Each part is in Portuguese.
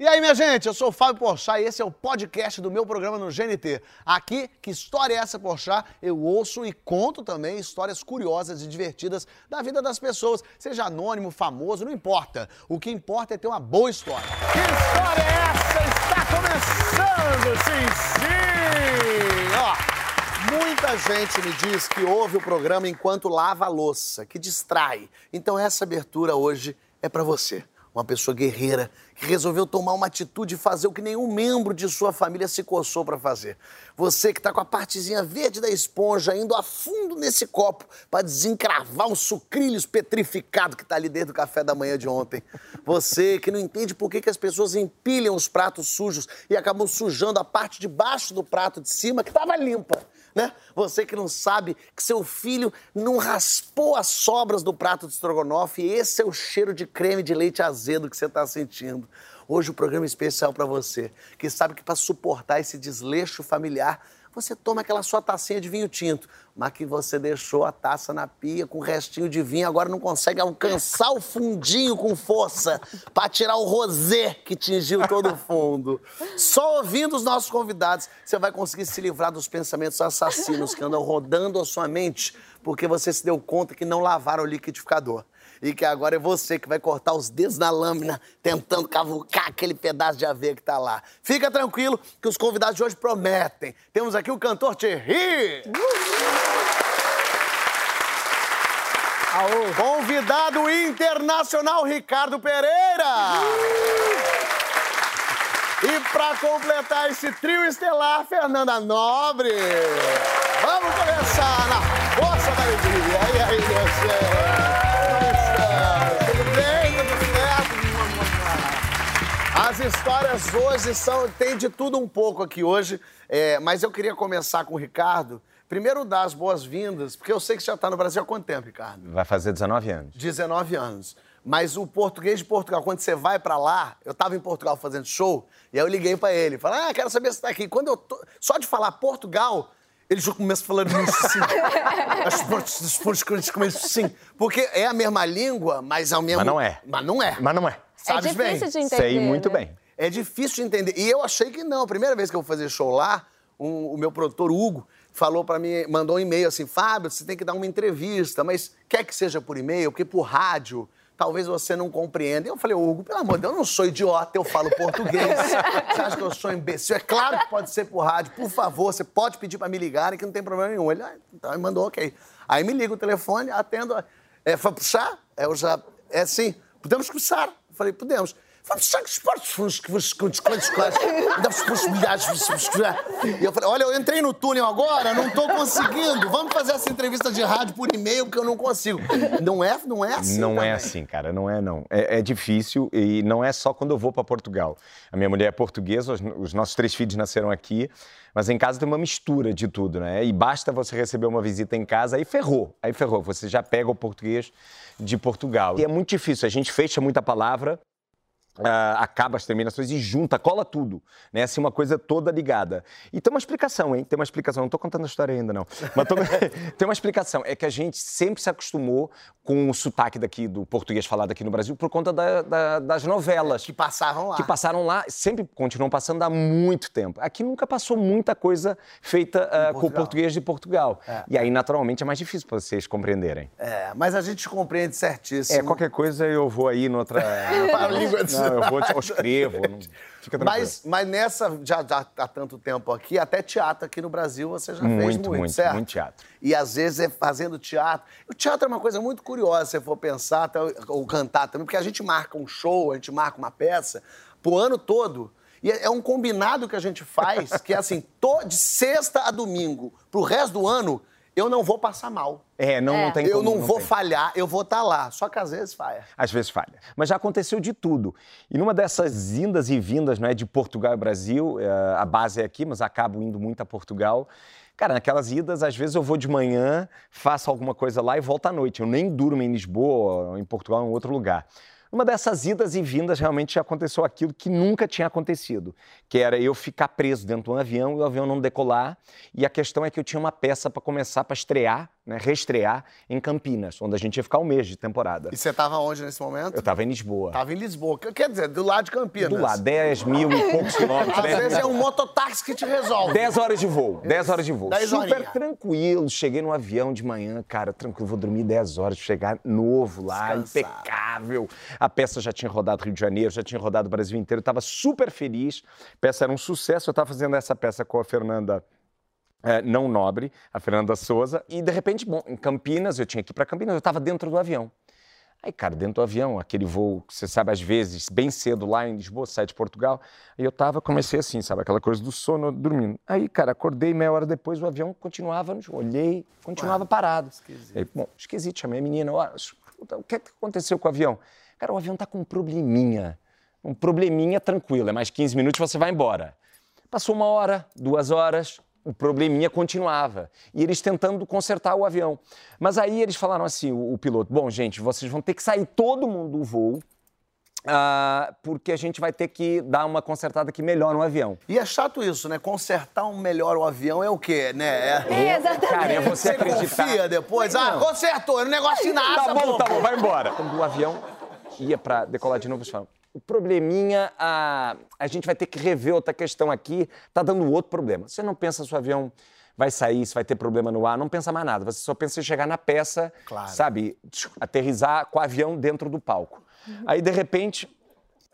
E aí, minha gente, eu sou o Fábio Porchat e esse é o podcast do meu programa no GNT. Aqui, que história é essa, Porchat? Eu ouço e conto também histórias curiosas e divertidas da vida das pessoas, seja anônimo, famoso, não importa. O que importa é ter uma boa história. Que história é essa? Está começando, sim, sim! Ó, muita gente me diz que ouve o programa enquanto lava a louça, que distrai. Então essa abertura hoje é para você uma pessoa guerreira que resolveu tomar uma atitude e fazer o que nenhum membro de sua família se coçou para fazer. Você que está com a partezinha verde da esponja indo a fundo nesse copo para desencravar um sucrilhos petrificado que está ali dentro do café da manhã de ontem. Você que não entende por que, que as pessoas empilham os pratos sujos e acabam sujando a parte de baixo do prato de cima que estava limpa né? Você que não sabe que seu filho não raspou as sobras do prato de estrogonofe, e esse é o cheiro de creme de leite azedo que você está sentindo. Hoje o programa é especial para você, que sabe que para suportar esse desleixo familiar, você toma aquela sua tacinha de vinho tinto, mas que você deixou a taça na pia com o restinho de vinho, agora não consegue alcançar o fundinho com força para tirar o rosé que tingiu todo o fundo. Só ouvindo os nossos convidados, você vai conseguir se livrar dos pensamentos assassinos que andam rodando a sua mente, porque você se deu conta que não lavaram o liquidificador e que agora é você que vai cortar os dedos na lâmina, tentando cavucar aquele pedaço de aveia que tá lá. Fica tranquilo que os convidados de hoje prometem. Temos aqui o cantor Thierry. Aô. Convidado internacional Ricardo Pereira. E para completar esse trio estelar, Fernanda Nobre. Vamos começar na força da alegria. As histórias hoje são. Tem de tudo um pouco aqui hoje, é, mas eu queria começar com o Ricardo. Primeiro, dar as boas-vindas, porque eu sei que você já está no Brasil há quanto tempo, Ricardo? Vai fazer 19 anos. 19 anos. Mas o português de Portugal, quando você vai para lá, eu estava em Portugal fazendo show, e aí eu liguei para ele. Falei, ah, quero saber se está aqui. Quando eu tô... Só de falar Portugal, ele já começa falando isso assim. As pontes começam assim. Porque é a mesma língua, mas ao mesmo... Mas não é. Mas não é. Mas não é. Sabes é difícil bem? de entender. Sei muito né? bem. É difícil de entender. E eu achei que não. A primeira vez que eu vou fazer show lá, um, o meu produtor Hugo falou para mim, mandou um e-mail assim: Fábio, você tem que dar uma entrevista, mas quer que seja por e-mail, porque por rádio talvez você não compreenda. E eu falei, Hugo, pelo amor de Deus, eu não sou idiota, eu falo português. Você acha que eu sou imbecil? É claro que pode ser por rádio. Por favor, você pode pedir para me ligarem que não tem problema nenhum. Ele, ah, então, ele mandou ok. Aí me liga o telefone, atendo. É, foi puxar? É, eu já, é assim, podemos começar. Falei, podemos. E eu falei, olha, eu entrei no túnel agora, não tô conseguindo. Vamos fazer essa entrevista de rádio por e-mail, porque eu não consigo. Não é, não é assim. Não também. é assim, cara, não é não. É, é, difícil e não é só quando eu vou para Portugal. A minha mulher é portuguesa, os, os nossos três filhos nasceram aqui. Mas em casa tem uma mistura de tudo, né? E basta você receber uma visita em casa, aí ferrou. Aí ferrou. Você já pega o português de Portugal. E é muito difícil. A gente fecha muita palavra Uh, acaba as terminações e junta, cola tudo, né? Assim, uma coisa toda ligada. E tem uma explicação, hein? Tem uma explicação. Não estou contando a história ainda, não. Mas tô... tem uma explicação. É que a gente sempre se acostumou com o sotaque daqui do português falado aqui no Brasil por conta da, da, das novelas. Que passaram lá. Que passaram lá, sempre continuam passando há muito tempo. Aqui nunca passou muita coisa feita uh, com o português de Portugal. É. E aí, naturalmente, é mais difícil para vocês compreenderem. É, mas a gente compreende certíssimo. É, qualquer coisa eu vou aí noutra... para a língua não, eu vou, eu escrevo. Não... Fica mas, mas nessa, já, já há tanto tempo aqui, até teatro aqui no Brasil você já muito, fez muito, muito, certo? Muito teatro. E às vezes é fazendo teatro. O teatro é uma coisa muito curiosa, se você for pensar, até, ou cantar também, porque a gente marca um show, a gente marca uma peça, pro ano todo. E é, é um combinado que a gente faz, que é assim, de sexta a domingo, pro resto do ano, eu não vou passar mal. É, não, é. não tem Eu como, não, não vou tem. falhar, eu vou estar tá lá. Só que às vezes falha. Às vezes falha. Mas já aconteceu de tudo. E numa dessas indas e vindas não é, de Portugal e Brasil, é, a base é aqui, mas acabo indo muito a Portugal. Cara, naquelas idas, às vezes eu vou de manhã, faço alguma coisa lá e volto à noite. Eu nem durmo em Lisboa, em Portugal, em outro lugar. Numa dessas idas e vindas, realmente aconteceu aquilo que nunca tinha acontecido, que era eu ficar preso dentro de um avião e o avião não decolar. E a questão é que eu tinha uma peça para começar, para estrear né, reestrear em Campinas, onde a gente ia ficar um mês de temporada. E você tava onde nesse momento? Eu tava em Lisboa. Tava em Lisboa. Quer dizer, do lado de Campinas. Do lado, 10 mil e poucos quilômetros. Às vezes é um mototáxi que te resolve. 10 horas de voo, 10 horas de voo. Super horinha. tranquilo. Cheguei no avião de manhã, cara, tranquilo, vou dormir 10 horas, chegar novo lá, Descansado. impecável. A peça já tinha rodado Rio de Janeiro, já tinha rodado o Brasil inteiro, eu tava super feliz. A peça era um sucesso, eu tava fazendo essa peça com a Fernanda. É, não nobre, a Fernanda Souza, e de repente, bom, em Campinas, eu tinha que ir para Campinas, eu estava dentro do avião. Aí, cara, dentro do avião, aquele voo que você sabe, às vezes, bem cedo lá em Lisboa, sai de Portugal. Aí eu tava, comecei assim, sabe, aquela coisa do sono, dormindo. Aí, cara, acordei meia hora depois, o avião continuava, olhei, continuava parado. esquisito. Aí, bom, esquisito, chamei a menina, ó, o que, é que aconteceu com o avião? Cara, o avião tá com um probleminha. Um probleminha tranquilo, é mais 15 minutos você vai embora. Passou uma hora, duas horas, o probleminha continuava. E eles tentando consertar o avião. Mas aí eles falaram assim, o, o piloto, bom, gente, vocês vão ter que sair todo mundo do voo, ah, porque a gente vai ter que dar uma consertada aqui melhor no avião. E é chato isso, né? Consertar um melhor o avião é o quê, né? É... É, exatamente. Cara, é você Você acreditar. confia depois? Ah, Não. consertou, é um negócio de nada, Tá bom, pô. tá bom, vai embora. Quando o avião ia para decolar de novo, eles falaram, o probleminha, a, a gente vai ter que rever outra questão aqui, tá dando outro problema. Você não pensa se o avião vai sair, se vai ter problema no ar, não pensa mais nada. Você só pensa em chegar na peça, Claro. sabe, aterrizar com o avião dentro do palco. Aí, de repente,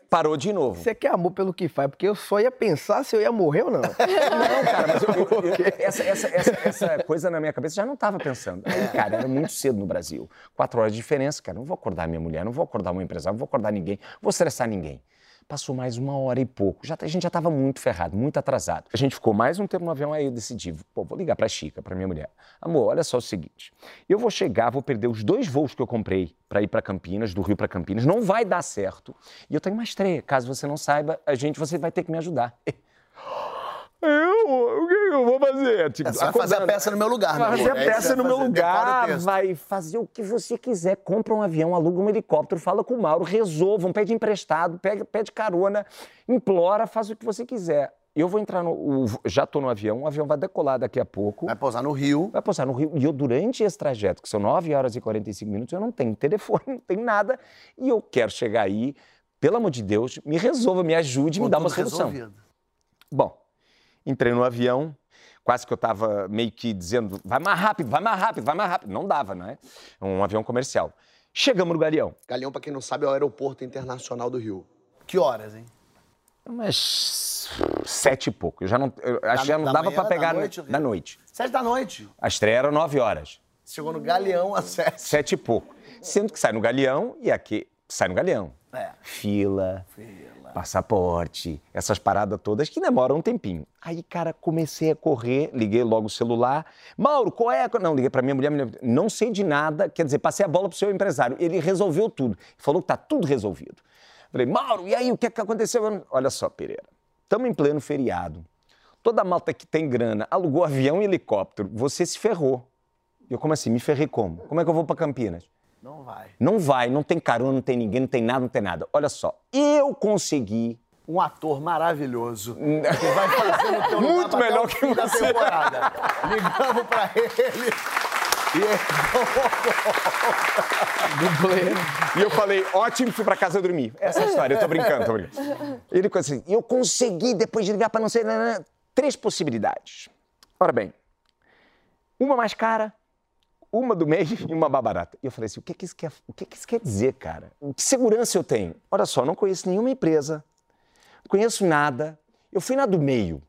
parou de novo. Você quer amor pelo que faz, porque eu só ia pensar se eu ia morrer ou não. Não, cara, mas eu, eu- eu- essa, essa, essa, essa coisa na minha cabeça já não estava pensando. Aí, cara, era muito cedo no Brasil. Quatro horas de diferença, cara. Não vou acordar minha mulher, não vou acordar meu empresário, não vou acordar ninguém, não vou estressar ninguém. Passou mais uma hora e pouco. Já, a gente já estava muito ferrado, muito atrasado. A gente ficou mais um tempo no avião, aí eu decidi, pô, vou ligar pra Chica, pra minha mulher. Amor, olha só o seguinte. Eu vou chegar, vou perder os dois voos que eu comprei para ir para Campinas, do Rio para Campinas. Não vai dar certo. E eu tenho uma estreia. Caso você não saiba, a gente, você vai ter que me ajudar. Eu? O que eu vou fazer? Tipo, É, você vai fazer a peça no meu lugar, Vai fazer amor. a É peça no meu fazer, lugar, vai fazer o que você quiser. Compra um avião, aluga um helicóptero, fala com o Mauro, resolvam, pede emprestado, pede, pede carona, implora, faz o que você quiser. Eu vou entrar no. o- já estou no avião, o avião vai decolar daqui a pouco. Vai pousar no Rio. Vai pousar no Rio. E eu, durante esse trajeto, que são 9 horas e 45 minutos, eu não tenho telefone, não tenho nada. E eu quero chegar aí, pelo amor de Deus, me resolva, me ajude, me com dá uma solução. resolvido. Bom, entrei no avião, quase que eu estava meio que dizendo, vai mais rápido, vai mais rápido, vai mais rápido. Não dava, né? Um avião comercial. Chegamos no Galeão. Galeão, pra quem não sabe, é o aeroporto internacional do Rio. Que horas, hein? Umas sete e pouco. Eu já não, eu acho que já não da dava para da pegar noite, na, da noite. Sete da noite. A estreia era nove horas. Chegou no Galeão às sete. Sete e pouco. Sendo que sai no Galeão e aqui sai no Galeão. É. Fila, passaporte, essas paradas todas que demoram um tempinho. Aí, cara, comecei a correr, liguei logo o celular. Mauro, qual é? a- Não, liguei pra minha mulher, minha não sei de nada, quer dizer, passei a bola pro seu empresário. Ele resolveu tudo. Falou que tá tudo resolvido. Falei, Mauro, e aí, o que é que aconteceu? Olha só, Pereira, estamos em pleno feriado. Toda a malta que tem grana alugou avião e helicóptero. Você se ferrou. Eu, como assim? Me ferrei como? Como é que eu vou pra Campinas? Não vai. Não vai, não tem carona, não tem ninguém, não tem nada, não tem nada. Olha só, eu consegui. Um ator maravilhoso que vai fazer no teu Muito melhor o que você. temporada. Ligamos pra ele. E ele... E eu falei, ótimo, fui pra casa dormir. Essa é a história, eu tô brincando, tô brincando. Ele assim, eu consegui, depois de ligar pra não sei, nanana, três possibilidades. Ora bem, uma mais cara, uma do meio e uma mais barata. E eu falei assim, o que, que, isso, quer, o que, que isso quer dizer, cara? Que segurança eu tenho? Olha só, não conheço nenhuma empresa, não conheço nada. Eu fui na do meio.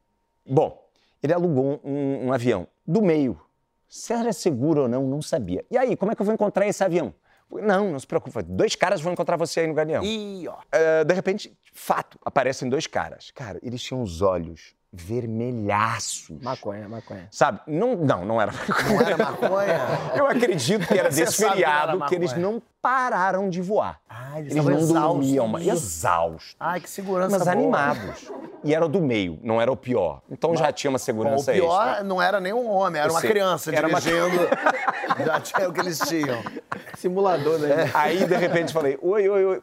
Bom, ele alugou um, um avião do meio. Se era seguro ou não, não sabia. E aí, como é que eu vou encontrar esse avião? Não, não se preocupe. Dois caras vão encontrar você aí no Galeão. Ih, ó. Eh, de repente, fato, aparecem dois caras. Cara, eles tinham os olhos vermelhaços. maconha, maconha. Sabe? Não, não, não era Não era maconha? Eu acredito que era Você desse sabe que feriado que eles maconha. não pararam de voar. Ah, eles eles não exaustos. dormiam, mas exaustos. Ai, que segurança Mas boa. animados. E era o do meio, não era o pior. Então já tinha uma Bom, o segurança pior extra. não era nem um homem, era Eu uma sei. criança Era uma- dirigindo. Já tinha o que eles tinham. Simulador, né? Aí, de repente, falei, oi, oi, oi.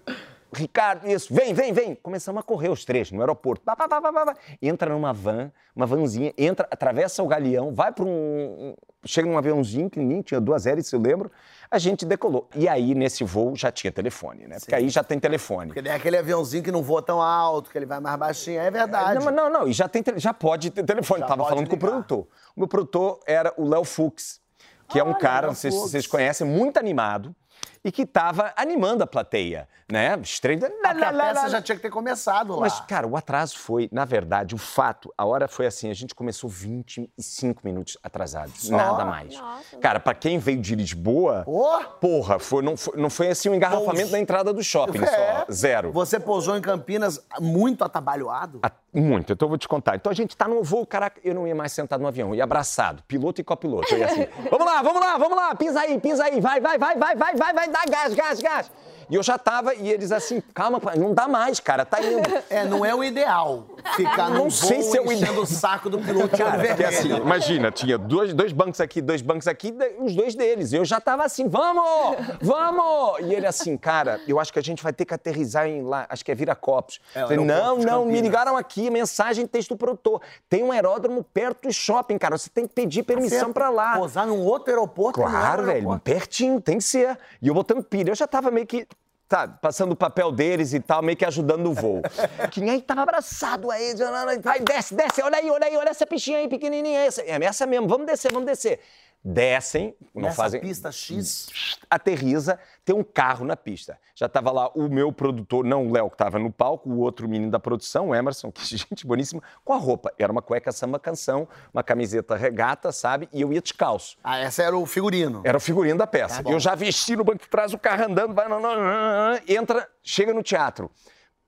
Ricardo, isso, vem, vem, vem. Começamos a correr os três no aeroporto. Pá, pá, pá. Entra numa van, uma vanzinha, entra, atravessa o galeão, vai para um. Chega num aviãozinho pequenininho, tinha duas hélices, eu lembro. A gente decolou. E aí, nesse voo, já tinha telefone, né? Porque aí já tem telefone. Porque é aquele aviãozinho que não voa tão alto, que ele vai mais baixinho. É verdade. Não, não, não. E já, tem, já pode ter telefone. Já Tava falando com o ligar. produtor. O meu produtor era o Léo Fux, que é um Olha, cara, não sei se vocês conhecem, muito animado e que tava animando a plateia, né? Estranho. Porque a peça já tinha que ter começado lá. Mas, cara, o atraso foi, na verdade, o fato, a hora foi assim, a gente começou 25 minutos atrasados, Só? nada mais. Nossa. Cara, pra quem veio de Lisboa, Ô, porra, foi, não, foi, não foi assim um engarrafamento Pois. na entrada do shopping É. só, zero. Você pousou em Campinas muito atabalhoado? A- Muito, então eu vou te contar. Então a gente tá no voo, caraca, eu não ia mais sentado no avião, eu ia abraçado, piloto e copiloto. Eu ia assim, vamos lá, vamos lá, vamos lá, pisa aí, pisa aí, vai, vai, vai, vai, vai, vai, vai, dá gás, gás, gás. E eu já tava, e eles assim, calma, não dá mais, cara, tá indo. É, não é o ideal ficar Não num sei voo se é o enchendo ideal. o saco do piloto Cara, porque assim, imagina, tinha dois, dois bancos aqui, dois bancos aqui, os dois deles. Eu já tava assim, vamos, vamos! E ele assim, cara, eu acho que a gente vai ter que aterrizar em lá, acho que é Viracopos. É, Falei, não, não, me ligaram aqui, mensagem, texto produtor. Tem um aeródromo perto do shopping, cara, você tem que pedir permissão pra lá. Pousar num outro aeroporto. é Claro, velho, aeroporto. pertinho, tem que ser. E eu botando pilha, eu já tava meio que, tá, passando o papel deles e tal, meio que ajudando no voo. Quem aí tava abraçado a eles, vai, desce, desce, olha aí, olha aí, olha essa pichinha aí pequenininha, essa, é essa mesmo, vamos descer, vamos descer. Descem, não Nessa fazem... pista X. Aterriza, tem um carro na pista. Já tava lá o meu produtor, não o Léo que tava no palco, o outro menino da produção, o Emerson, que gente boníssima, com a roupa. Era uma cueca samba canção, uma camiseta regata, sabe? E eu ia descalço. Ah, essa era o figurino. Era o figurino da peça. Tá eu já vesti no banco de trás, o carro andando, vai, não, não, não, não, entra, chega no teatro.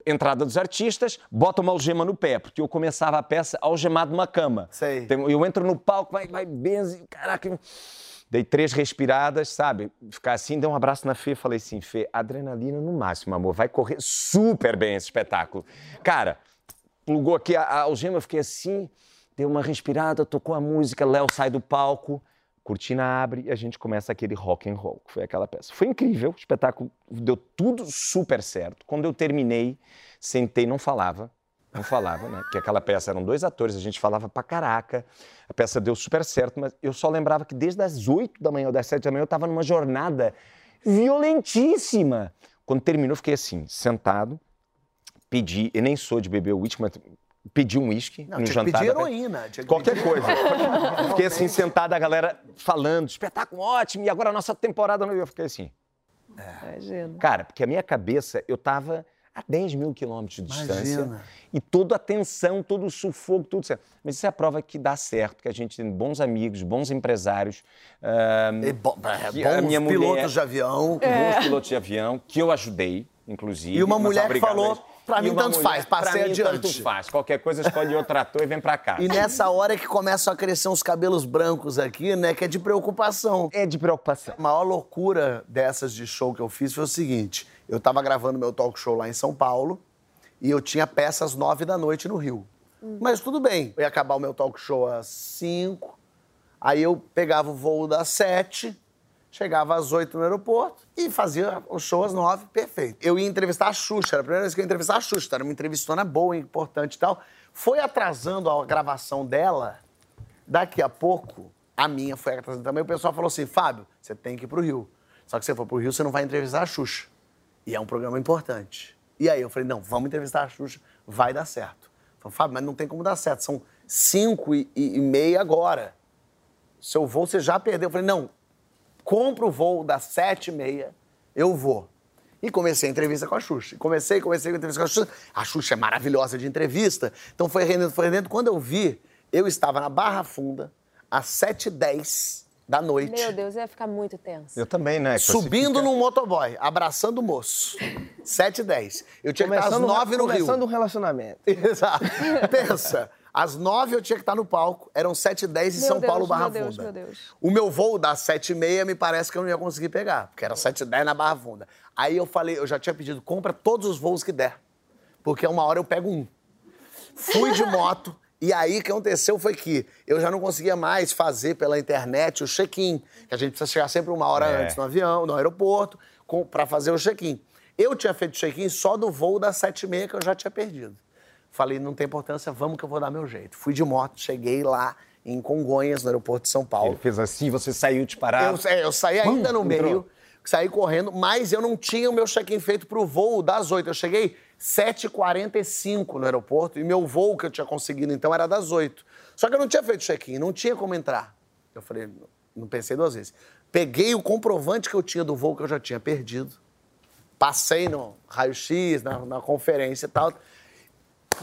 Entrada dos artistas, bota uma algema no pé, porque eu começava a peça algemado numa cama. Sei. Eu entro no palco, vai, vai, benze, caraca. Dei três respiradas, sabe? Ficar assim, dei um abraço na Fê, falei assim, Fê, adrenalina no máximo, amor, vai correr super bem esse espetáculo. Cara, plugou aqui a, a algema, fiquei assim, deu uma respirada, tocou a música, Léo sai do palco, cortina abre e a gente começa aquele rock and roll, que foi aquela peça. Foi incrível, o espetáculo deu tudo super certo. Quando eu terminei, sentei, não falava, não falava, né? Porque aquela peça eram dois atores, a gente falava pra caraca. A peça deu super certo, mas eu só lembrava que desde as 8 da manhã ou das 7 da manhã eu estava numa jornada violentíssima. Quando terminou, eu fiquei assim, sentado, pedi, eu nem sou de beber uísque, mas pedi um uísque no tinha que jantar. pedir da pe- heroína. tinha que Qualquer pedir- coisa. Fiquei assim, sentado, a galera falando, espetáculo ótimo, e agora a nossa temporada. Eu fiquei assim, Imagina. cara, porque a minha cabeça, eu tava a 10 mil quilômetros de distância. Imagina. E toda a tensão, todo o sufoco, tudo certo. Mas isso é a prova que dá certo, que a gente tem bons amigos, bons empresários. E bo- é, Que bons minha mulher- pilotos de avião. bons pilotos de avião, que eu ajudei, inclusive. E uma mulher que falou, eles. "Pra mim tanto mulher, faz, passei pra mim adiante." tanto faz. Qualquer coisa, escolhe outro ator e vem pra cá. E nessa hora é que começam a crescer uns cabelos brancos aqui, né? Que é de preocupação. É de preocupação. A maior loucura dessas de show que eu fiz foi o seguinte: eu tava gravando meu talk show lá em São Paulo e eu tinha peça às nove da noite no Rio. Mas tudo bem, eu ia acabar o meu talk show às cinco, aí eu pegava o voo das sete, chegava às oito no aeroporto e fazia o show às nove, perfeito. Eu ia entrevistar a Xuxa, era a primeira vez que eu ia entrevistar a Xuxa, era uma entrevistona boa, importante e tal. Foi atrasando a gravação dela, Daqui a pouco, a minha foi atrasada também. O pessoal falou assim: Fábio, você tem que ir pro Rio. Só que se você for pro Rio, você não vai entrevistar a Xuxa. E é um programa importante. E aí eu falei: não, vamos entrevistar a Xuxa, vai dar certo. Falei, Fábio, mas não tem como dar certo. São cinco e, e- e meia agora. Seu voo você já perdeu. Eu falei: não, compra o voo das sete e meia, eu vou. E comecei a entrevista com a Xuxa. E Comecei, comecei a entrevista com a Xuxa. A Xuxa é maravilhosa de entrevista. Então foi rendendo, foi rendendo. Quando eu vi, eu estava na Barra Funda, às 7h10 da noite, Meu Deus, ia ficar muito tenso. Eu também, né? subindo fica- num motoboy, abraçando o moço. 7h10. Eu tinha que estar às Começando, 9 no Rio. começando um relacionamento. Exato. Pensa, às nove eu tinha que estar no palco, eram 7h10 em Meu São Deus, Paulo, Barra meu Deus, Funda. meu Deus. O meu voo das 7h30 me parece que eu não ia conseguir pegar, porque era 7h10 na Barra Funda. Aí eu falei, eu já tinha pedido, compra todos os voos que der, porque uma hora eu pego um. Fui de moto. E aí, o que aconteceu foi que eu já não conseguia mais fazer pela internet o check-in, que a gente precisa chegar sempre uma hora É. antes no avião, no aeroporto, para fazer o check-in. Eu tinha feito check-in só do voo das sete e meia que eu já tinha perdido. Falei, não tem importância, vamos que eu vou dar meu jeito. Fui de moto, cheguei lá em Congonhas, no aeroporto de São Paulo. Ele fez assim, você saiu disparado. Eu, é, eu saí ainda no entrou. meio, saí correndo, mas eu não tinha o meu check-in feito pro voo das 8. Eu cheguei 7h45 no aeroporto e meu voo que eu tinha conseguido então era das 8. Só que eu não tinha feito check-in, não tinha como entrar. Eu falei, não pensei duas vezes. Peguei o comprovante que eu tinha do voo que eu já tinha perdido, passei no raio-x, na, na conferência e tal,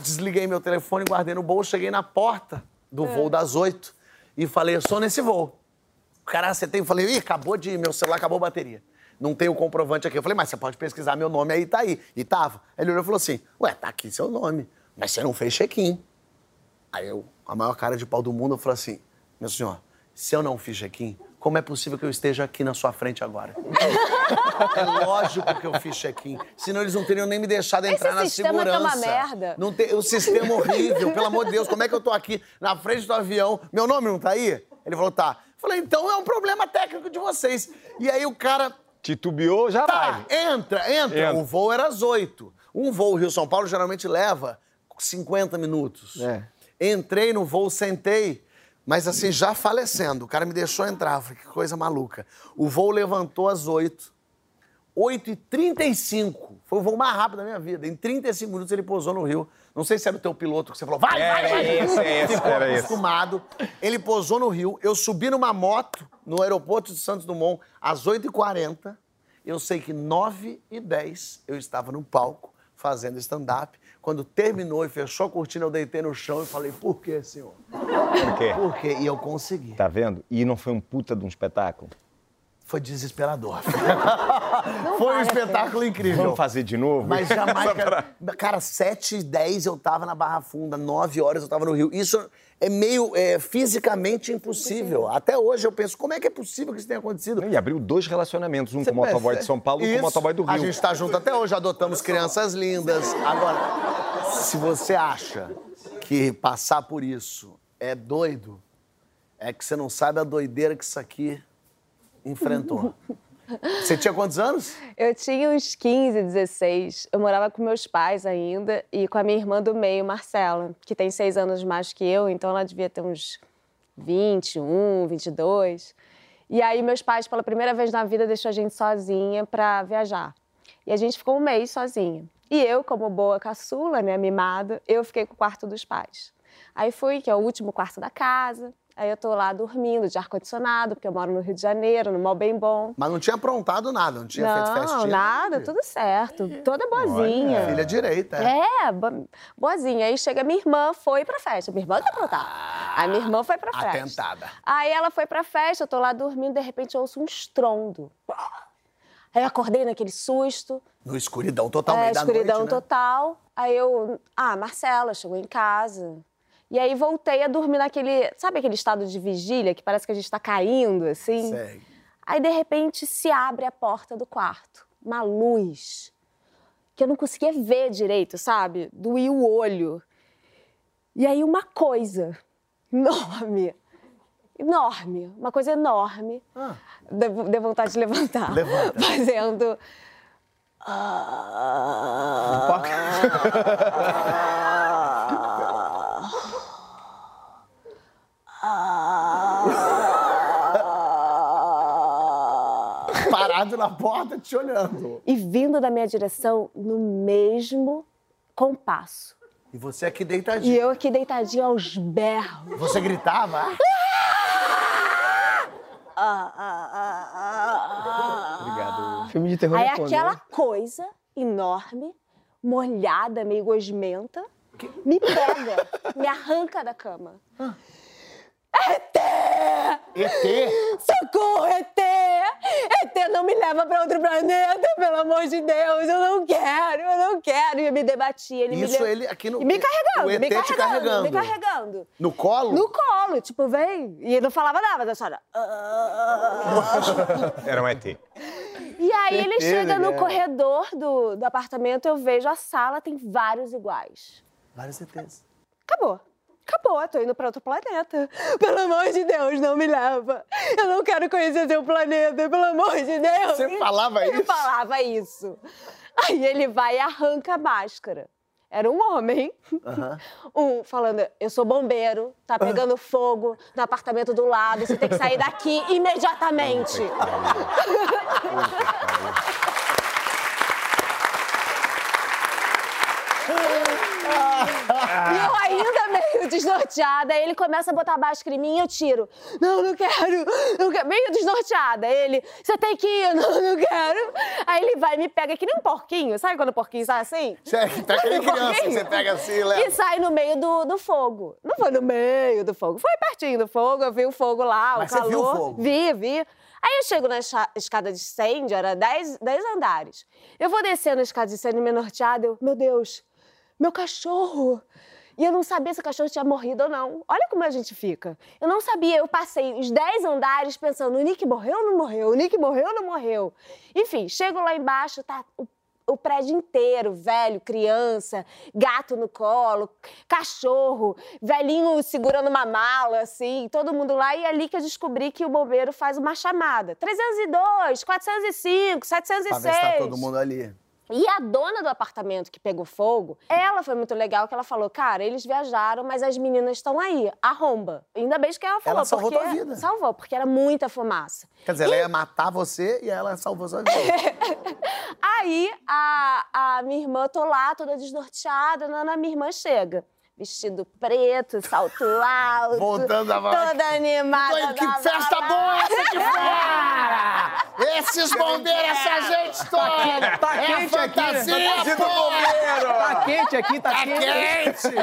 desliguei meu telefone, guardei no bolso, cheguei na porta do voo das 8 e falei, eu sou nesse voo. O cara, você tem? Eu falei, ih, acabou de. Meu celular acabou a bateria. Não tem o comprovante aqui. Eu falei, mas você pode pesquisar meu nome aí, tá aí. E tava. Ele olhou e falou assim: Ué, tá aqui seu nome, mas você não fez check-in. Aí eu, a maior cara de pau do mundo, eu falei assim: Meu senhor, se eu não fiz check-in, como é possível que eu esteja aqui na sua frente agora? é lógico que eu fiz check-in. Senão eles não teriam nem me deixado entrar Esse na sistema tá segurança. uma merda. Não tem, o sistema horrível, pelo amor de Deus. Como é que eu tô aqui na frente do avião? Meu nome não tá aí? Ele falou, tá. Falei, então é um problema técnico de vocês. E aí o cara, Titubeou, já tá, vai. entra, entra. Entra. O voo era às oito. Um voo Rio-São Paulo geralmente leva 50 minutos. É. Entrei no voo, sentei, mas assim, já falecendo. O cara me deixou entrar. Falei, que coisa maluca. O voo levantou às 8. 8h35. Foi o voo mais rápido da minha vida. Em 35 minutos ele pousou no Rio. Não sei se era o teu piloto que você falou, vai, vai, Era vai. esse, é esse, Ficou era esse. acostumado. Ele pousou no Rio. Eu subi numa moto no aeroporto de Santos Dumont às 8h40. Eu sei que 9h10 eu estava no palco fazendo stand-up. Quando terminou e fechou a cortina, eu deitei no chão e falei, por quê, senhor? Por quê? Por quê? E eu consegui. Tá vendo? E não foi um puta de um espetáculo? Foi desesperador. Foi um espetáculo incrível. Vamos fazer de novo? Mas jamais. Cara, pra- cara 7 e 10 eu tava na Barra Funda, 9 horas eu tava no Rio. Isso é meio é, fisicamente impossível. Até hoje eu penso, como é que é possível que isso tenha acontecido? E abriu dois relacionamentos, um Você com o motoboy de São Paulo e um com o motoboy do Rio. A gente tá junto até hoje, adotamos crianças lindas. Agora, se você acha que passar por isso é doido, é que você não sabe a doideira que isso aqui enfrentou. Você tinha quantos anos? Eu tinha uns 15, 16. Eu morava com meus pais ainda e com a minha irmã do meio, Marcela, que tem seis anos mais que eu, então ela devia ter uns 21, 22. E aí meus pais, pela primeira vez na vida, deixou a gente sozinha pra viajar. E a gente ficou um mês sozinha. E eu, como boa caçula, né, mimada, eu fiquei com o quarto dos pais. Aí fui, que é o último quarto da casa. Aí eu tô lá dormindo de ar-condicionado, porque eu moro no Rio de Janeiro, no Mó Bem Bom. Mas não tinha aprontado nada, não tinha feito Não, festinha. nada, tudo certo. Toda boazinha. Filha direita, é. É, bo- boazinha. Aí chega minha irmã, foi pra festa. Minha irmã que aprontar. Aí minha irmã foi pra festa. Atentada. Aí ela foi pra festa, eu tô lá dormindo, de repente eu ouço um estrondo. Aí eu acordei naquele susto, No escuridão total, é, escuridão noite, né? total. Aí eu, ah, Marcela chegou em casa. E aí voltei a dormir naquele, sabe aquele estado de vigília que parece que a gente tá caindo assim? Segue. Aí, de repente, se abre a porta do quarto. Uma luz. Que eu não conseguia ver direito, sabe? Doía o olho. E aí, uma coisa enorme. Enorme. Uma coisa enorme. Ah. Deu, deu vontade de levantar. Levanta. Fazendo. Parado na porta, te olhando. E vindo da minha direção no mesmo compasso. E você aqui E deitadinho. eu aqui deitadinha aos berros. Você gritava? Obrigado. Filme de terror Aí japonês. aquela coisa enorme, molhada, meio gosmenta, me pega, me arranca da cama. ET! ET? Socorro, ET! ET não me leva pra outro planeta, pelo amor de Deus, eu não quero, eu não quero. E eu me debati, ele me Isso le- ele aqui no. E me carregando, o ET me te carregando, carregando. me carregando. No colo? No colo, tipo, vem. E ele não falava nada, da senhora. Era um ET. E aí ele Certeza chega no corredor do, do apartamento, eu vejo a sala, tem vários iguais. Vários ETs. Acabou. Acabou, eu tô indo pra outro planeta. Pelo amor de Deus, não me leva. Eu não quero conhecer seu planeta, pelo amor de Deus. Você falava Eu isso? falava isso. Aí ele vai e arranca a máscara. Era um homem, um falando: Eu sou bombeiro, tá pegando fogo no apartamento do lado, você tem que sair daqui imediatamente. E eu ainda meio desnorteada, ele começa a botar máscara em mim e eu tiro. Não, não quero, não quero. Meio desnorteada. Ele, você tem que ir, não, não quero. Aí ele vai e me pega que nem um porquinho. Sabe quando o porquinho sai assim? Você tá que nem criança que você pega assim, E leva. sai no meio do, do fogo. Não foi no meio do fogo, foi pertinho do fogo. Eu vi o fogo lá, Mas o você calor. viu o fogo? Vi, vi. Aí eu chego na esca- escada de incêndio, era 10 10 andares. Eu vou descendo a escada de incêndio, meio norteada, eu, meu Deus, meu cachorro. E eu não sabia se o cachorro tinha morrido ou não. Olha como a gente fica. Eu não sabia, eu passei os 10 andares pensando, o Nick morreu ou não morreu? O Nick morreu ou não morreu? Enfim, chego lá embaixo, tá o, o prédio inteiro, velho, criança, gato no colo, cachorro, velhinho segurando uma mala, assim, todo mundo lá. E é ali que eu descobri que o bombeiro faz uma chamada. 302, 405, 706. Pra ver se tá todo mundo ali. E a dona do apartamento que pegou fogo, ela foi muito legal que ela falou: cara, eles viajaram, mas as meninas estão aí, arromba. Ainda bem que ela falou. Ela salvou porque... tua vida. Salvou, porque era muita fumaça. Quer dizer, ela ia matar você e ela salvou sua vida. Aí a, a minha irmã, tô lá, toda desnorteada, Nana, minha irmã chega. Vestido preto, salto alto. Voltando a. Toda animada. Que festa boa essa aqui fora! Esses bombeiros, essa gente toda! Tá é quente aqui, né? fantasia, pô! Tá quente aqui, tá, Tá quente. quente!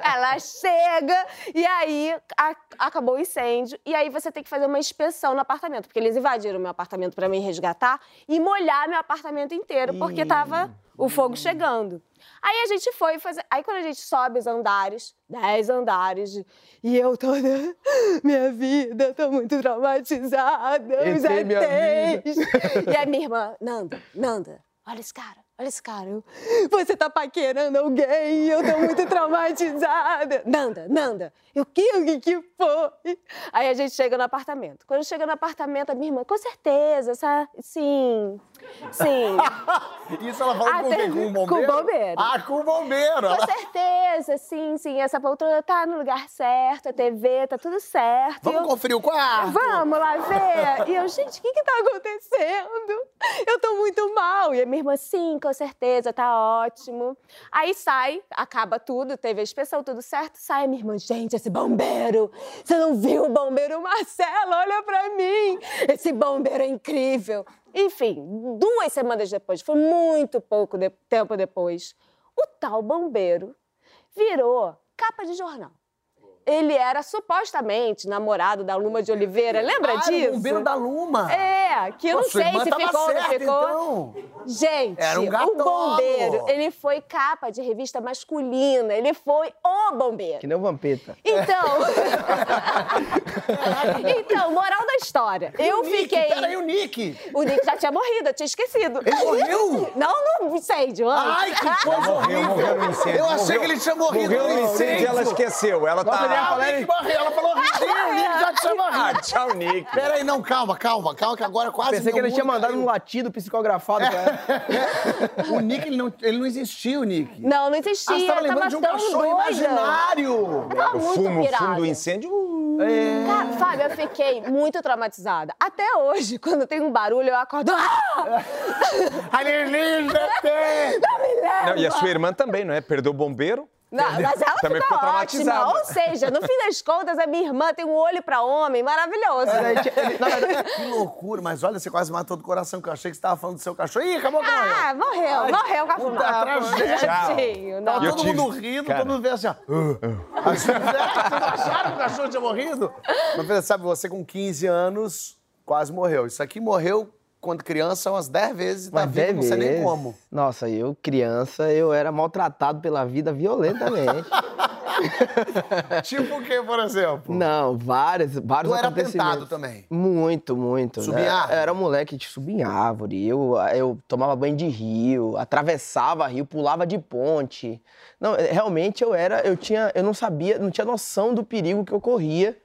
Ela chega e aí a- acabou o incêndio e aí você tem que fazer uma inspeção no apartamento, porque eles invadiram meu apartamento para me resgatar e molhar meu apartamento inteiro, porque tava o fogo chegando. Aí a gente foi fazer. Aí quando a gente sobe os andares, 10 andares, e eu toda. Minha vida, tô muito traumatizada. Minha ETs. E a minha irmã, Nanda, Nanda, olha esse cara. Olha esse cara, eu, você tá paquerando alguém, eu tô muito traumatizada. Nanda, Nanda, eu que, o que que foi? Aí a gente chega no apartamento. Quando chega no apartamento, a minha irmã, com certeza, sa- sim, sim. Isso ela falou com? Até- Com o bombeiro? com o bombeiro. Ah, com o bombeiro! Com certeza, sim, sim. Essa poltrona tá no lugar certo, a TV tá tudo certo. Vamos eu- conferir o quarto? Vamos lá ver. E eu, gente, o que que tá acontecendo? Eu tô muito mal. E a minha irmã, sim, com certeza, tá ótimo. Aí sai, acaba tudo, teve a inspeção, tudo certo. Sai a minha irmã, gente, esse bombeiro. Você não viu o bombeiro Marcelo? Olha pra mim. Esse bombeiro é incrível. Enfim, duas semanas depois, foi muito pouco de- tempo depois, o tal bombeiro virou capa de jornal. Ele era supostamente namorado da Luma de Oliveira, lembra Ah, era disso? o bombeiro da Luma! É, que eu não sei irmã se tava ficou ou não ficou. então. Gente, Era um o gatola. bombeiro, ele foi capa de revista masculina, ele foi o bombeiro. Que nem o Vampeta. Então, então, moral da história. Eu O Nick, fiquei. Peraí, o Nick! O Nick já tinha morrido, eu tinha esquecido. Ele morreu? Não no incêndio, antes. Ai, que coisa Morreu, horrível! morreu no incêndio. Eu achei Morreu- que ele tinha morrido Morreu no incêndio e ela esqueceu. Ela ele ia. Ah, Nick. Ela falou, "Ih, o Nick já tinha Ah, morrido. tchau, Nick. Peraí, não, calma, calma, calma, que agora quase Pensei que ele tinha mandado caiu. um latido psicografado pra ela. O Nick, ele não, ele não existiu, o Nick. Não, não Ah, existia. você tava eu lembrando tava de um cachorro doida. imaginário. Muito fumo, o fumo do incêndio. uh, Cara, Fábio, eu fiquei muito traumatizada. Até hoje, quando tem um barulho, eu acordo. Ah! Alienígena! Não me leva! Não, e a sua irmã também, não é? Perdeu o bombeiro. Não, mas ela Também ficou, ficou ótima. Ou seja, no fim das contas, a minha irmã tem um olho pra homem maravilhoso. Que loucura, mas olha, você quase matou do coração, que eu achei que você tava falando do seu cachorro. Ih, acabou com Ah, morreu, Ai, morreu com a puta fumaça. tragédia. Tadinho, não. Tava todo tive- mundo rindo, cara. todo mundo veio assim, ó. Vocês vocês acharam que o cachorro tinha morrido? Mas sabe, você com 15 anos quase morreu. Isso aqui morreu quando criança umas 10 vezes umas vivo, dez não sei nem como. Nossa, eu, criança, eu era maltratado pela vida violentamente. Tipo o quê, por exemplo? Não, vários, vários Tu era acontecimentos. tentado também? Muito, muito. Subia em né? árvore? Eu era moleque de subir em árvore. Eu, eu tomava banho de rio, atravessava rio, pulava de ponte. Não, realmente eu era, eu tinha, eu não sabia, não tinha noção do perigo que eu corria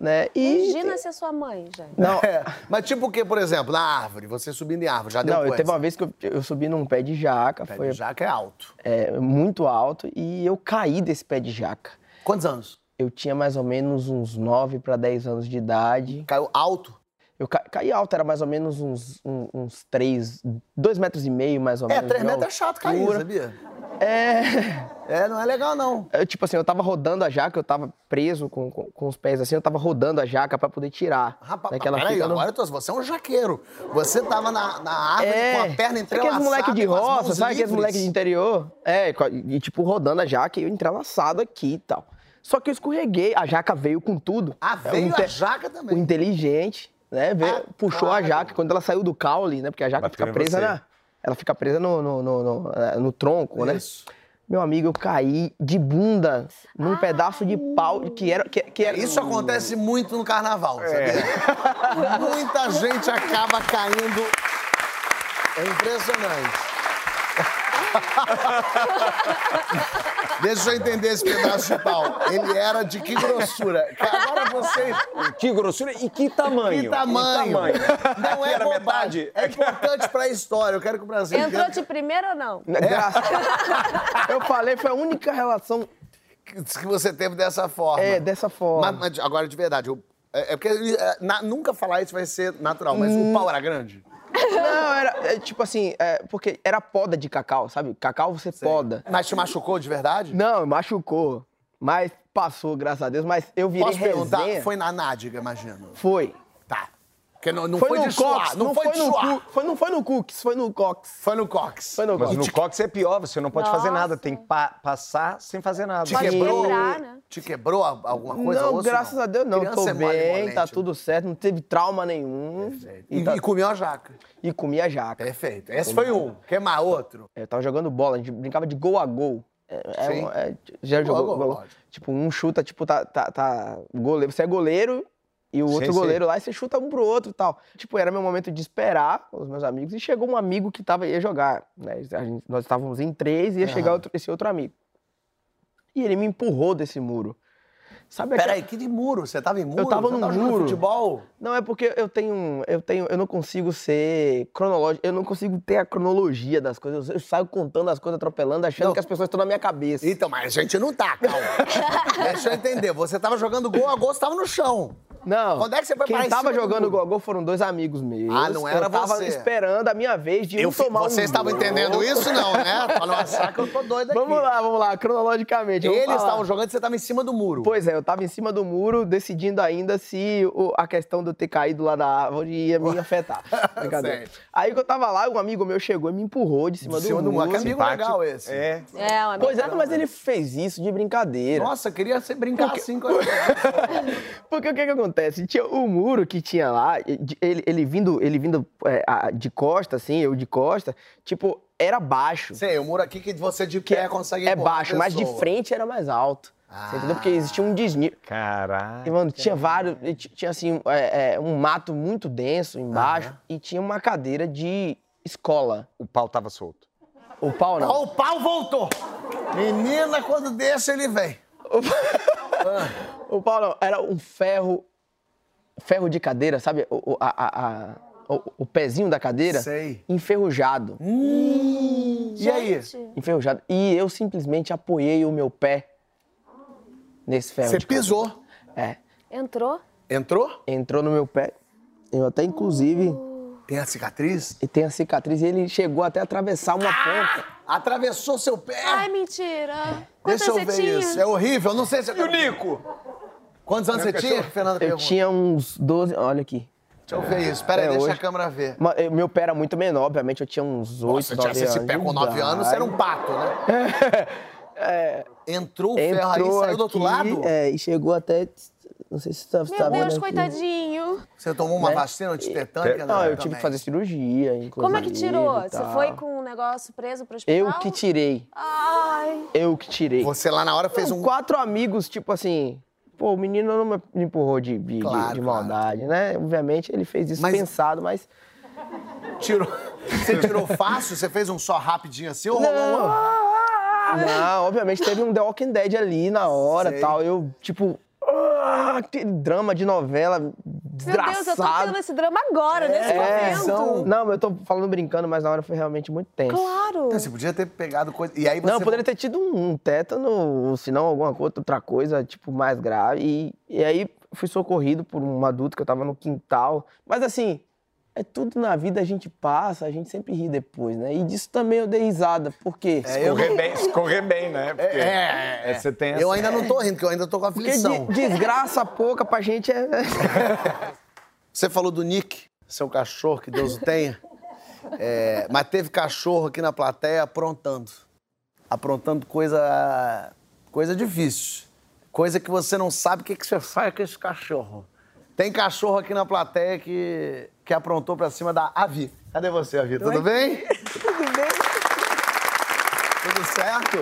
né? E Imagina ser sua mãe, gente. não, É, mas tipo o que, por exemplo, na árvore, você subindo em árvore, já deu não, eu coisa. teve uma vez que eu, eu subi num pé de jaca, Pé foi de jaca é alto. é, muito alto e eu caí desse pé de jaca. Quantos anos? Eu tinha mais ou menos uns 9 para 10 anos de idade. Caiu alto? Eu ca- caí alto, era mais ou menos uns, um- uns 3, 2 metros e meio, mais ou É, menos. três de metros é chato cair, sabia? É. É, não é legal, não. Eu, tipo assim, eu tava rodando a jaca, eu tava preso com, com, com os pés assim, eu tava rodando a jaca pra poder tirar. Rapaz, peraí, fica no- agora eu tô, você é um jaqueiro. Você tava na, na árvore É, com a perna sabe entrelaçada. aqueles moleque de roça, sabe aqueles moleque de interior? É, e tipo, rodando a jaca e eu entrelaçado aqui e tal. Só que eu escorreguei, a jaca veio com tudo. Ah, É, o veio inte- a jaca O também. inteligente, né, veio, Ah, puxou claro. a jaca, quando ela saiu do caule, né, porque a jaca Bateu fica presa na... Ela fica presa no, no, no, no, eh, no tronco, né? Isso. Meu amigo, eu caí de bunda num pedaço de pau que era... Que, que era Isso acontece muito no carnaval, sabia? Muita gente acaba caindo. É impressionante. Deixa eu entender esse pedaço de pau. Ele era de que grossura? Agora vocês. Que grossura e que tamanho? Que tamanho? tamanho? Não é bobagem. metade? É importante pra história. Eu quero que o Brasil. Entrou de primeiro ou não? Né, Graças... eu falei, foi a única relação que você teve dessa forma. é, dessa forma. Mas, mas agora, de verdade, eu- é, é porque é, na- nunca falar isso vai ser natural, mas Hum. o pau era grande? Não, era é, tipo assim, é, porque era poda de cacau, sabe? Cacau você poda. Mas te machucou de verdade? Não, machucou. Mas passou, graças a Deus. Mas eu virei Posso perguntar? resenha. Foi na nádega, imagino. Foi. Tá. Porque não, não foi, no de suar, Cox, não, foi, de no suar. cu- foi, não foi no Cooks, foi no Cox. Foi no Cox. Foi no Mas Cox. no Cox é pior, você não pode fazer Nossa. nada, tem que pa- passar sem fazer nada. Te Pode quebrou? quebrar, né? Te quebrou a- alguma coisa? Não, osso, graças a Deus não. Criança Tô é bem, tá tudo certo, não teve trauma nenhum. E, E, tá- e comeu a jaca. e comi a jaca. Perfeito. Esse foi um. Quer mais outro? Eu tava jogando bola, a gente brincava de gol a gol. É, é Sim. é, já Gol a jogou gol, gol? Tipo, um chuta, tipo, tá, tá, tá goleiro. Você é goleiro e o Sim, outro sim. goleiro lá e você chuta um pro outro e tal. Tipo, era meu momento de esperar os meus amigos e chegou um amigo que tava, ia jogar. Né? A gente- nós estávamos em três e ia chegar outro- esse outro amigo. E ele me empurrou desse muro. Sabe aquela- Peraí, que de muro? Você tava em muro? Eu tava Você no tava muro. futebol? Não, é porque eu tenho, eu tenho, eu não consigo ser cronológico, eu não consigo ter a cronologia das coisas. Eu saio contando as coisas, atropelando, achando Não. que as pessoas estão na minha cabeça. Então, mas a gente não tá, calma. Deixa eu entender. Você tava jogando gol a gol, você tava no chão. Não. Quando é que você foi Quem tava do jogando gol gol foram dois amigos meus. Ah, não era Eu tava você. esperando a minha vez de Eu um tomar um Vocês estavam gol. entendendo isso, não, né? Falando uma saca, eu tô doido aqui. Vamos lá, vamos lá, cronologicamente. Eles estavam jogando e você tava em cima do muro. Pois é, eu tava em cima do muro, decidindo ainda se a questão de eu ter caído lá da árvore ia me afetar. Brincadeira. Aí que eu tava lá, um amigo meu chegou e me empurrou de cima, De cima do muro. Que amigo Simpático. legal esse. É. É, uma Pois é, mas ele fez isso de brincadeira. Nossa, queria você brincar assim com a Porque o que que acontece? Tinha o muro que tinha lá, ele, ele vindo, ele vindo é, de costa, assim, eu de costa, tipo, era baixo. Sei, o muro aqui que você de Que pé consegue é empurrar a baixo, mas de frente era mais alto. Você entendeu? Porque existia um desnível. Caralho. E, mano, tinha vários. e ti- Tinha assim, é, é, um mato muito denso embaixo e tinha uma cadeira de escola. O pau tava solto. O pau não. Ó, o pau voltou. Menina, quando deixa, ele vem. O pau não. Era um ferro. Ferro de cadeira, sabe? O, o- a- a- a- o- o pezinho da cadeira. Sei. Enferrujado. E aí? Enferrujado. E eu simplesmente apoiei o meu pé nesse ferro. Você pisou. É. entrou? Entrou? Entrou no meu pé. Eu até, inclusive, Tem a cicatriz? e tem a cicatriz. E ele chegou até a atravessar uma ponta. Atravessou seu pé. Ai, mentira. Quantos Deixa eu você ver tinha? isso. É horrível. Não sei se... E o Nico? Quantos anos você tinha, Fernanda? Eu pergunta? tinha uns 12. Olha aqui. Deixa eu ver isso. Pera aí, É, deixa hoje- a câmera ver. Eu- Meu pé era muito menor, obviamente. Eu tinha uns 8, Nossa, 9 tinha anos. esse pé com 9 anos, você era um pato, né? Entrou o ferro aí, Entrou saiu do outro aqui, lado? É, e chegou até. Não sei se você tá, Meu tá Deus, aqui. coitadinho. Você tomou uma Né? vacina antitetânica? Não, né, eu tive também? que fazer cirurgia, inclusive. Como é que tirou? e Você foi com um negócio preso pro hospital? Eu que tirei. Ai. Eu que tirei. Você lá na hora fez um... Quatro amigos, tipo assim. Pô, o menino não me empurrou de, de, Claro, de claro. maldade, né? Obviamente ele fez isso Mas- pensado, mas. Tirou... Você tirou fácil? Você fez um só rapidinho assim? Ou rolou Não. um... Não, obviamente teve um The Walking Dead ali na hora e tal. Eu, tipo. ah, aquele drama de novela Meu Deus, eu tô desgraçado. tendo esse drama agora, nesse É, momento. Não, mas eu tô falando brincando, mas na hora foi realmente muito tenso. Claro. Então, Você podia ter pegado coisa. E aí você. Não, eu poderia ter tido um, tétano, ou se não alguma outra coisa, tipo, mais grave. E, e aí fui socorrido por um adulto que eu tava no quintal. Mas assim, é tudo na vida a gente passa, a gente sempre ri depois, né? E disso também eu dei risada. Por quê? É, eu Escorrer bem, escorrer bem, né? Porque É, é, você tem Eu essa- ainda não tô rindo, porque eu ainda tô com Porque aflição. de- desgraça pouca pra gente é. Você falou do Nick, seu cachorro, que Deus o tenha. É, mas teve cachorro aqui na plateia aprontando. Aprontando coisa. coisa difícil. Coisa que você não sabe o que, que você faz com esse cachorro. Tem cachorro aqui na plateia que, que aprontou pra cima da Avi. Cadê você, Avi? Tudo bem? Tudo bem? Tudo certo?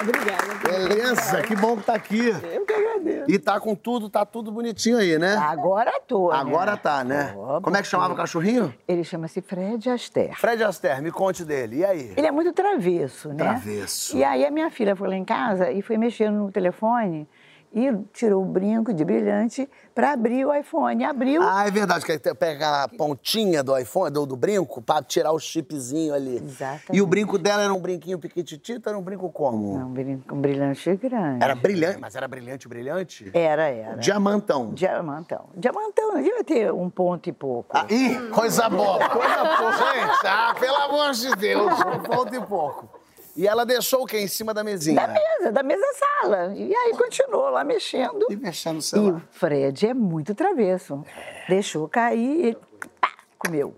Obrigada. Beleza, que bom que tá aqui. Eu que agradeço. E tá com tudo, tá tudo bonitinho aí, né? Agora tô. né? Agora tá, né? Ó, Como é que chamava o cachorrinho? Ele chama-se Fred Astaire. Fred Astaire, me conte dele. E aí? Ele é muito travesso, né? Travesso. E aí a minha filha foi lá em casa e foi mexendo no telefone e tirou o brinco de brilhante para abrir o iPhone. Abriu. Ah, é verdade, que pega a pontinha do iPhone, do, do brinco, pra tirar o chipzinho ali. Exatamente. E o brinco dela era um brinquinho piquititito, era um brinco como? Não, um brinco, um brilhante grande. Era brilhante, mas era brilhante, brilhante? Era, era. Diamantão. Diamantão. Diamantão, não devia ter um ponto e pouco. Ah, ih, coisa boa, coisa boa. Gente, ah, pelo amor de Deus, um ponto e pouco. E ela deixou o quê? Em cima da mesinha? Da mesa, da mesa sala. E aí continuou lá mexendo. E mexendo no E celular. o Fred é muito travesso. Deixou cair, ele pá, comeu.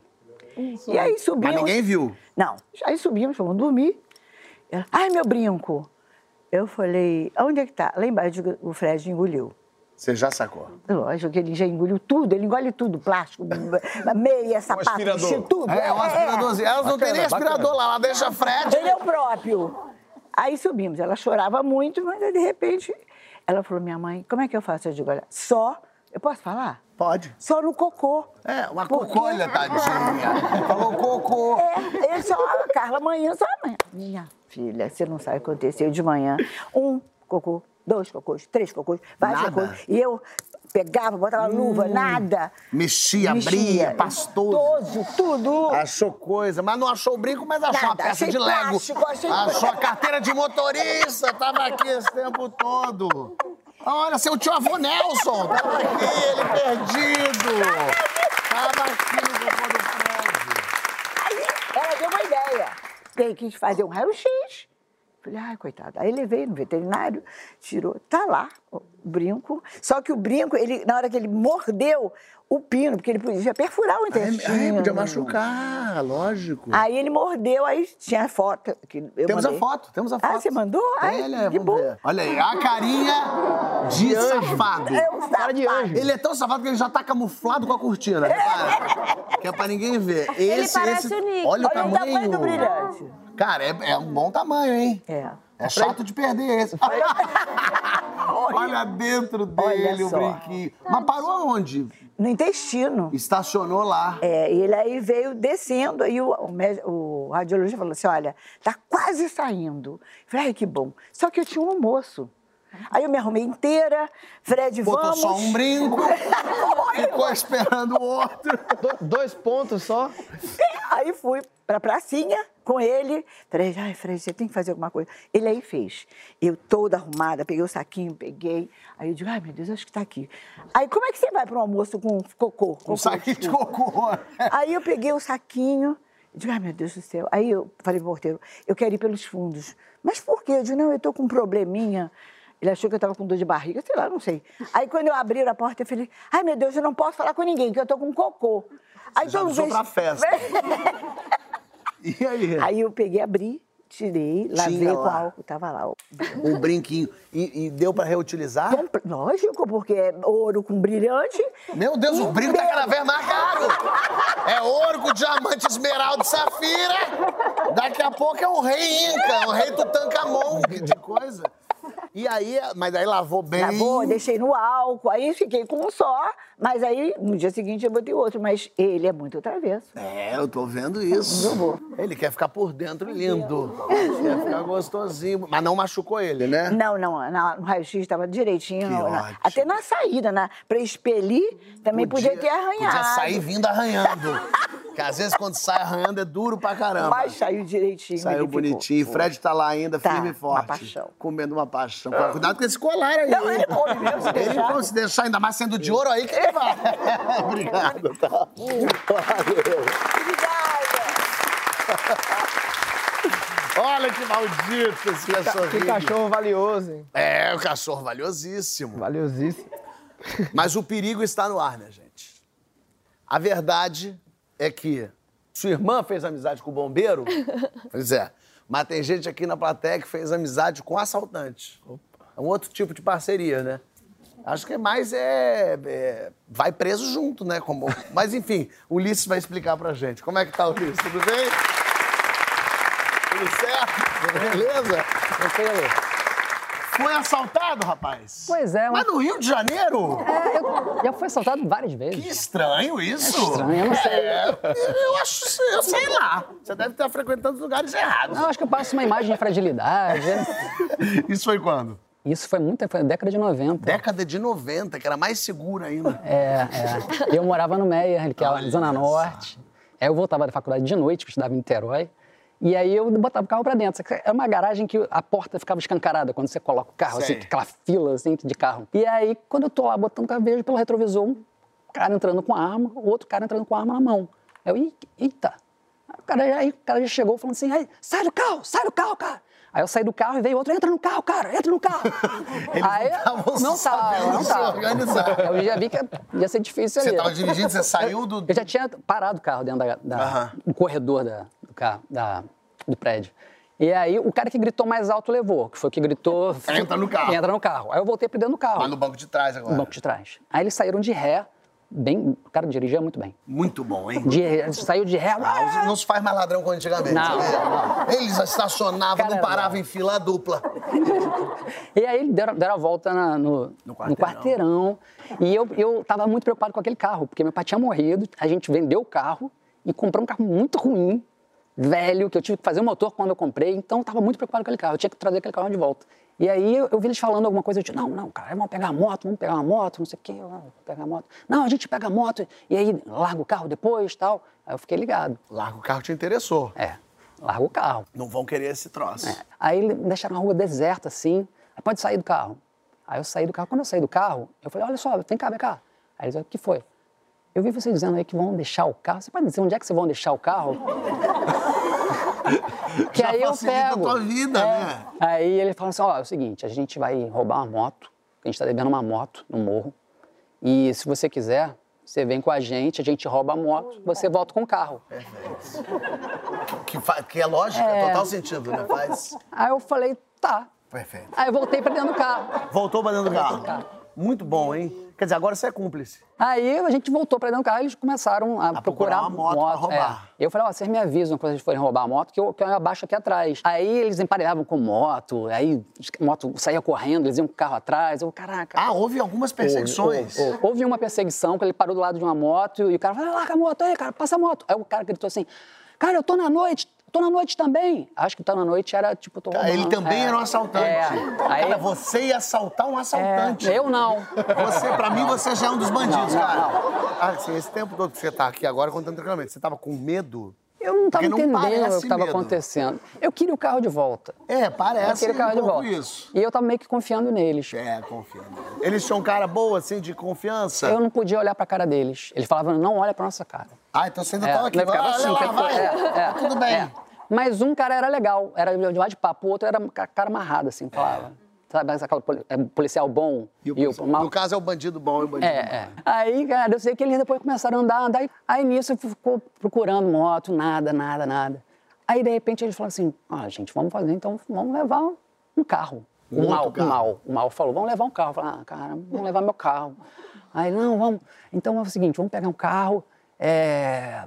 E aí subimos. Mas ninguém viu. Não. Aí subimos, fomos dormir. Ela, ai, meu brinco. Eu falei, aonde é que tá? Lá embaixo o Fred engoliu. Você já sacou. Lógico que ele já engoliu tudo, ele engole tudo, plástico, meia, sapato, aspirador. vestido, tudo. É, um aspiradorzinho. Elas não têm nem Bacana, aspirador lá, ela deixa Fred. Ele é o próprio. Aí subimos, ela chorava muito, mas aí, de repente ela falou, minha mãe, como é que eu faço? Eu digo, olha, só, eu posso falar? Pode. Só no cocô. É, uma Porque- cocolha, tadinha. Falou cocô. É, ele só, Carla amanhã, só amanhã. Minha filha, você não sabe o que aconteceu de manhã. Um cocô, dois cocôs, três cocôs, vários Nada? cocôs. E eu pegava, botava luva, nada. Mexia, abria, pastoso. Toso, tudo. Achou coisa, mas não achou o brinco, mas achou uma Nada, peça achei de Lego. plástico, achei- Achou a carteira de motorista, tava aqui esse tempo todo. Olha, seu tio avô Nelson, tava aqui, ele perdido. Tava aqui no cocô do Fred. Aí ela deu uma ideia. Tem que fazer um raio-x. Falei, ai, coitada. Aí levei no veterinário, tirou. Tá lá o brinco. Só que o brinco, ele, na hora que ele mordeu o pino, porque ele podia perfurar o intestino. Ai, podia machucar, lógico. Aí ele mordeu, aí tinha a foto. Que eu Temos mandei. a foto, temos a foto. Ah, você mandou? Ai, Olha, que vamos bom. ver. Olha aí, a carinha de safado. É um Cara de safado. anjo. Ele é tão safado que ele já tá camuflado com a cortina, repara. Que é pra ninguém ver. Esse, parece esse... o Nick. Olha o Olha o tamanho. tamanho do brilhante. Cara, é, é um bom tamanho, hein? É. É chato de perder esse. Olha dentro dele Olha o brinquinho. Mas parou aonde? No intestino. Estacionou lá. É, e ele aí veio descendo, aí o, o, o radiologista falou assim, olha, tá quase saindo. Eu Falei, ai, que bom. Só que eu tinha um almoço. Aí eu me arrumei inteira, Fred, Botou vamos. só um brinco, ficou esperando o outro. Do- dois pontos só. Aí fui pra pracinha com ele. Falei, ai, Fred, você tem que fazer alguma coisa. Ele aí fez. Eu toda arrumada, peguei o saquinho, peguei. Aí eu digo, ai, meu Deus, acho que tá aqui. Aí, como é que você vai para um almoço com cocô? Um Cocô, saquinho de cocô. Aí eu peguei o saquinho, eu digo, ai meu Deus do céu. Aí eu falei pro porteiro, eu quero ir pelos fundos. Mas por quê? Eu digo, não, eu tô com um probleminha. Ele achou que eu tava com dor de barriga, sei lá, não sei. Aí quando eu abri a porta, eu falei, ai meu Deus, eu não posso falar com ninguém, que eu tô com cocô. Aí Já todo avisou mundo pra festa. E aí? Aí eu peguei, abri, tirei, lavei Tinha com lá. álcool, tava lá. Um brinquinho. E, e deu pra reutilizar? Compre- Lógico, porque é ouro com brilhante. Meu Deus, o brinco tá cada vez mais caro. É ouro com diamante, esmeralda e safira. Daqui a pouco é um rei Inca, um rei Tutankhamon, que de coisa. E aí, mas aí lavou bem. Lavou, deixei no álcool, aí fiquei com um só, Mas aí, no dia seguinte, eu botei outro. Mas ele é muito travesso. É, eu tô vendo isso. Ele quer ficar por dentro lindo. Quer ficar gostosinho. Mas não machucou ele, né? Não, não, na- no raio-x estava direitinho. Na- até na saída, na, pra expelir, também podia, ter arranhado. Podia sair vindo arranhando. Porque às vezes quando sai arranhando é duro pra caramba. Mas saiu direitinho. Saiu ele ficou. bonitinho. Fred tá lá ainda, Tá, firme e uma forte. paixão. Comendo uma paixão. Cuidado com esse colar aí. Não, ele come mesmo, se Ele deixar. não se deixar, ainda mais sendo de ouro aí que ele. Obrigado, tá? Valeu. Olha que maldito esse Que cachorrinho. cachorro valioso, hein? É, o cachorro valiosíssimo. Valiosíssimo. Mas o perigo está no ar, né, gente? A verdade é que sua irmã fez amizade com o bombeiro. Pois é. Mas tem gente aqui na plateia que fez amizade com assaltante. É um outro tipo de parceria, né? Acho que é mais é, é, vai preso junto, né? Como... Mas enfim, o Ulisses vai explicar pra gente. Como é que tá, Ulisses? Tudo bem? Tudo certo? Beleza? Tranquilo. Foi assaltado, rapaz? Pois é, Mas mas... no Rio de Janeiro? É, eu já fui assaltado várias vezes. Que estranho isso. É estranho, eu não sei. É, eu acho, eu sei lá. Você deve estar frequentando os lugares errados. Não, acho que eu passo uma imagem de fragilidade. Isso foi quando? Isso foi muito, foi na década de 90. Década de 90, que era mais seguro ainda. É, é. Eu morava no Meia, que é a Zona. Norte. Aí eu voltava da faculdade de noite, que eu estudava em Niterói. E aí eu botava o carro pra dentro. Era uma garagem que a porta ficava escancarada quando você coloca o carro, Sei. assim, aquela fila assim, de carro. E aí, quando eu tô lá botando o carro, vejo pelo retrovisor um cara entrando com a arma, o outro cara entrando com a arma na mão. Aí eu, "Ih, eita. Aí o cara, aí o cara já chegou falando assim, "Aí, sai do carro, sai do carro, cara. Aí eu saí do carro e veio outro, entra no carro, cara, entra no carro. Eles aí, não estavam não tava, organizar. Eu já vi que ia ser difícil Você ali. estava dirigindo, você saiu do. Eu já tinha parado o carro dentro da, da- do corredor da, do, carro, da- do prédio. E aí, o cara que gritou mais alto levou, que foi o que gritou... Entra no carro. Entra no carro. Aí eu voltei pra dentro do carro, Lá no banco de trás agora. no banco de trás. Aí eles saíram de ré, bem... O cara dirigia muito bem. Muito bom, hein? De saiu de ré... Ah, não se faz mais ladrão como antigamente. Não, sabe? Eles estacionavam, Cara, não paravam em fila dupla. E aí deram, deram a volta na- no, No no quarteirão. quarteirão. E eu, eu tava muito preocupado com aquele carro, porque meu pai tinha morrido, a gente vendeu o carro e comprou um carro muito ruim, velho, que eu tive que fazer o motor quando eu comprei, então eu tava muito preocupado com aquele carro, eu tinha que trazer aquele carro de volta. E aí eu, vi eles falando alguma coisa, eu disse, não, não, cara, vamos pegar a moto, vamos pegar uma moto, não sei o quê, vamos pegar a moto. Não, a gente pega a moto e aí larga o carro depois tal. Aí eu fiquei ligado. Larga o carro te interessou. É, larga o carro. Não vão querer esse troço. Aí me deixaram a rua deserta, assim. Aí pode sair do carro. Aí eu saí do carro. Quando eu saí do carro, eu falei, olha só, vem cá, vem cá. Aí eles, o que foi? Eu vi vocês dizendo aí que vão deixar o carro. Você pode dizer onde é que vocês vão deixar o carro? que Já aí eu pego. tua vida, É. né? Aí ele falou assim, ó, é o seguinte, a gente vai roubar uma moto. A gente tá devendo uma moto no morro. E se você quiser, você vem com a gente, a gente rouba a moto, você volta com o carro. Que, fa- que é lógico, é. total sentido, né? Faz. Aí eu falei, tá. Perfeito. Aí eu voltei pra dentro do carro. Voltou pra dentro do Voltou carro. Muito bom, hein? Quer dizer, agora você é cúmplice. Aí a gente voltou pra dentro do carro e eles começaram a, procurar uma moto pra roubar. É. Eu falei, ó, vocês me avisam quando vocês forem roubar a moto, que eu, que eu abaixo aqui atrás. Aí eles emparelhavam com moto, aí a moto saía correndo, eles iam com o carro atrás. Eu, caraca. Ah, houve algumas perseguições. Houve, houve. Houve uma perseguição que ele parou do lado de uma moto e o cara falou, larga a moto aí, cara, passa a moto. Aí o cara gritou assim, cara, eu tô na noite, tô na noite também. Acho que tá na noite era tipo, tô Ah, roubando. Ele também É. era um assaltante. É. Aí, Cara, você ia assaltar um assaltante. é, eu não. Você, pra mim, você já é um dos bandidos, Não, não, cara. não. Ah, assim, esse tempo todo que você tá aqui agora, contando tranquilamente, você tava com medo? Eu não estava entendendo o que estava acontecendo. Eu queria o carro de volta. É, Eu parece queria o carro um de volta. isso. E eu estava meio que confiando neles. É, confia. Eles tinham um cara boa, assim, de confiança? Eu não podia olhar para a cara deles. Eles falavam, não olha para nossa cara. Ah, então você ainda É, tava aqui. eu ficava Vai, assim, lá, tempo vai. É, é, Tudo bem. é. Mas um cara era legal, era de lá de papo, o outro era ca- cara amarrado, assim, falava. Sabe, aquele poli- é, policial bom E o, e o mal. No caso, é o bandido bom e o bandido É, é. Aí, cara, eu sei que eles depois começaram a andar, andar. e- Aí nisso ficou procurando moto, nada, nada, nada. Aí, de repente, eles falaram assim: ah, gente, vamos fazer, então vamos levar um carro. Um o mal, carro. o mal. O mal falou: vamos levar um carro. Eu falei: ah, cara, vamos levar meu carro. Aí, não, vamos. Então é o seguinte: vamos pegar um carro. É...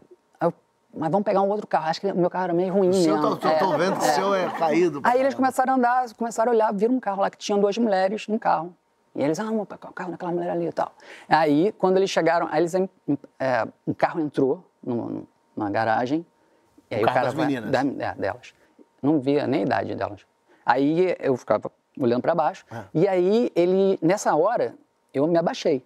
Mas vamos pegar um outro carro. Acho que o meu carro era meio ruim O seu, mesmo. tô, tô, tô É, vendo que o é. seu é caído. Aí eles começaram a andar, começaram a olhar, viram um carro lá que tinha duas mulheres num carro. E eles, ah, o carro daquela mulher ali e tal. Aí, quando eles chegaram, aí eles, é, um carro entrou no, no, na garagem. E aí O o, carro das meninas? da- é, delas. Não via nem a idade delas. Aí eu ficava olhando para baixo. Ah. E aí ele, nessa hora, eu me abaixei.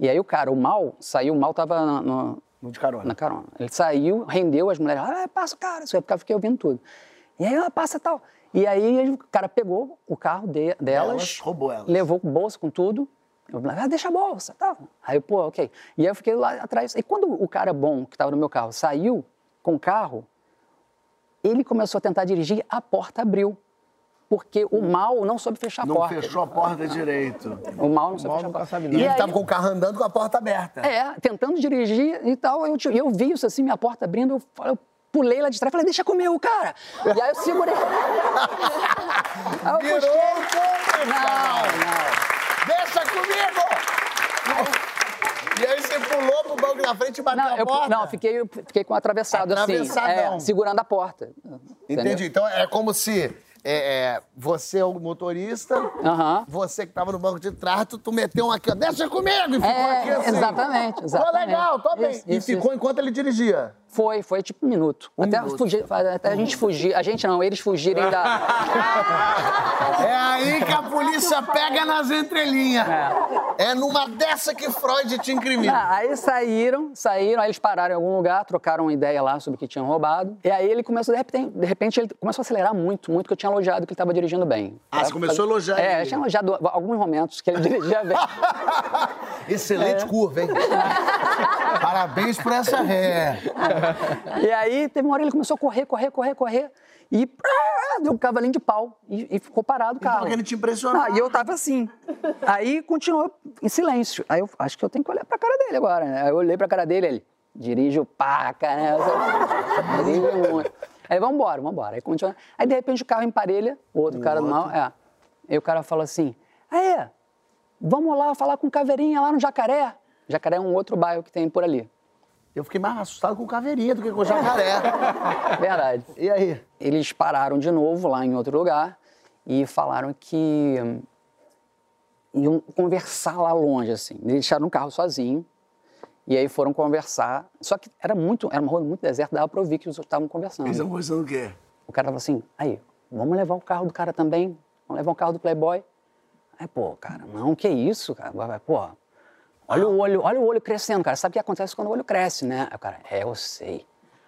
E aí o cara, o mal, saiu, o mal tava no, No de carona. na carona. Ele saiu, rendeu as mulheres, ah, passa o cara, isso aí, porque eu fiquei ouvindo tudo. E aí, ah, passa tal. E aí o cara pegou o carro de- delas, Elas, roubou elas. levou com bolsa, com tudo. Eu falei, ah, deixa a bolsa, tal. Aí, pô, ok. E aí eu fiquei lá atrás. E quando o cara bom que estava no meu carro saiu com o carro, ele começou a tentar dirigir, a porta abriu. Porque o mal não soube fechar a Não porta. fechou a porta direito. O mal não soube mal fechar a porta. sabe E, ele aí- tava com o carro andando com a porta aberta. é, tentando dirigir e tal. Eu, eu vi isso assim, minha porta abrindo, eu, eu pulei lá de trás, falei, deixa comigo, cara. E aí eu segurei. aí eu Virou puxei. o Não, não. Deixa comigo! E aí você pulou pro banco da frente e bateu Não, a eu, porta? não, fiquei, eu fiquei com atravessado assim, Atravessadão. é, segurando a porta. Entendi. Entendeu? Então é como se é, é, você é o motorista, Aham. você que tava no banco de trás, tu, tu meteu um aqui, ó, deixa comigo! E ficou É, aqui assim. exatamente, Tô exatamente. legal, tô bem. Isso, e isso, ficou enquanto ele dirigia. Foi, foi tipo um minuto. até, minuto. Fugir, até a gente fugir. A gente não, eles fugirem da. É aí que a polícia pega nas entrelinhas. É, numa dessa que Freud te incrimina. Ah, aí saíram, saíram, aí eles pararam em algum lugar, trocaram uma ideia lá sobre o que tinham roubado. E aí ele começou, de repente, de repente ele começou a acelerar muito, muito, que eu tinha elogiado que ele estava dirigindo bem. Ah, você começou a elogiar É, ele. eu tinha elogiado alguns momentos que ele dirigia bem. Excelente curva, hein? Parabéns por essa ré. E aí teve uma hora ele começou a correr, correr, correr, correr. E deu um cavalinho de pau. E, e ficou parado o carro. tava querendo te impressionar. Ah, e eu tava assim. Aí continuou em silêncio. Aí eu acho que eu tenho que olhar pra cara dele agora, né? Aí eu olhei pra cara dele, ele dirige o paca, né? Dirige muito. Aí vambora, vambora. Aí continua. Aí de repente o carro emparelha, o outro cara do mal, é. Aí o cara fala assim: Aí, vamos lá falar com o Caveirinha lá no Jacaré. Jacaré é um outro bairro que tem por ali. Eu fiquei mais assustado com o caveirinha do que com o jacaré. Verdade. E aí? Eles pararam de novo lá em outro lugar e falaram que iam conversar lá longe, assim. Eles deixaram o carro sozinho e aí foram conversar. Só que era muito, era uma rua muito deserta, dava pra ouvir que eles estavam conversando. Eles estão conversando o quê? O cara falou assim, aí, vamos levar o carro do cara também? Vamos levar o carro do Playboy? Aí, pô, cara, não, que isso, cara? Pô, olha o olho, olha o olho crescendo, cara. Sabe o que acontece quando o olho cresce, né? Aí o cara, é, eu sei.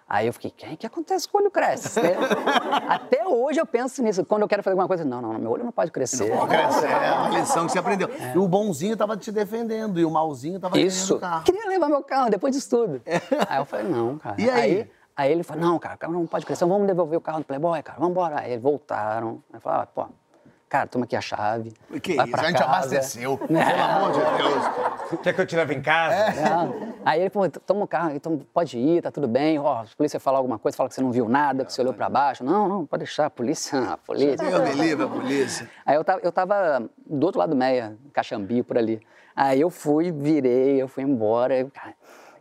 Aí eu fiquei, o que acontece quando o olho cresce? né? Até hoje eu penso nisso. Quando eu quero fazer alguma coisa, não, não, meu olho não pode crescer. Cresce, é uma lição que você aprendeu. E o bonzinho tava te defendendo e o malzinho tava Isso. carro. Queria levar meu carro depois disso tudo. Aí eu falei, não, cara. E aí? aí? ele falou, não, cara, o carro não pode crescer, vamos devolver o carro do Playboy, cara, vamos embora. Aí eles voltaram. Aí falaram, ah, pô, cara, toma aqui a chave. Que isso, a gente abasteceu. Pelo amor de Deus. Quer que eu te leve em casa? Não. Aí ele falou, toma o carro, então pode ir, tá tudo bem. Ó, a polícia falar alguma coisa, fala que você não viu nada, que você olhou pra baixo. Não, não, pode deixar, a polícia, a polícia. Me livre, a polícia. Aí eu tava, eu tava do outro lado do Meia, Caxambi, por ali. Aí eu fui, virei, eu fui embora. Eu,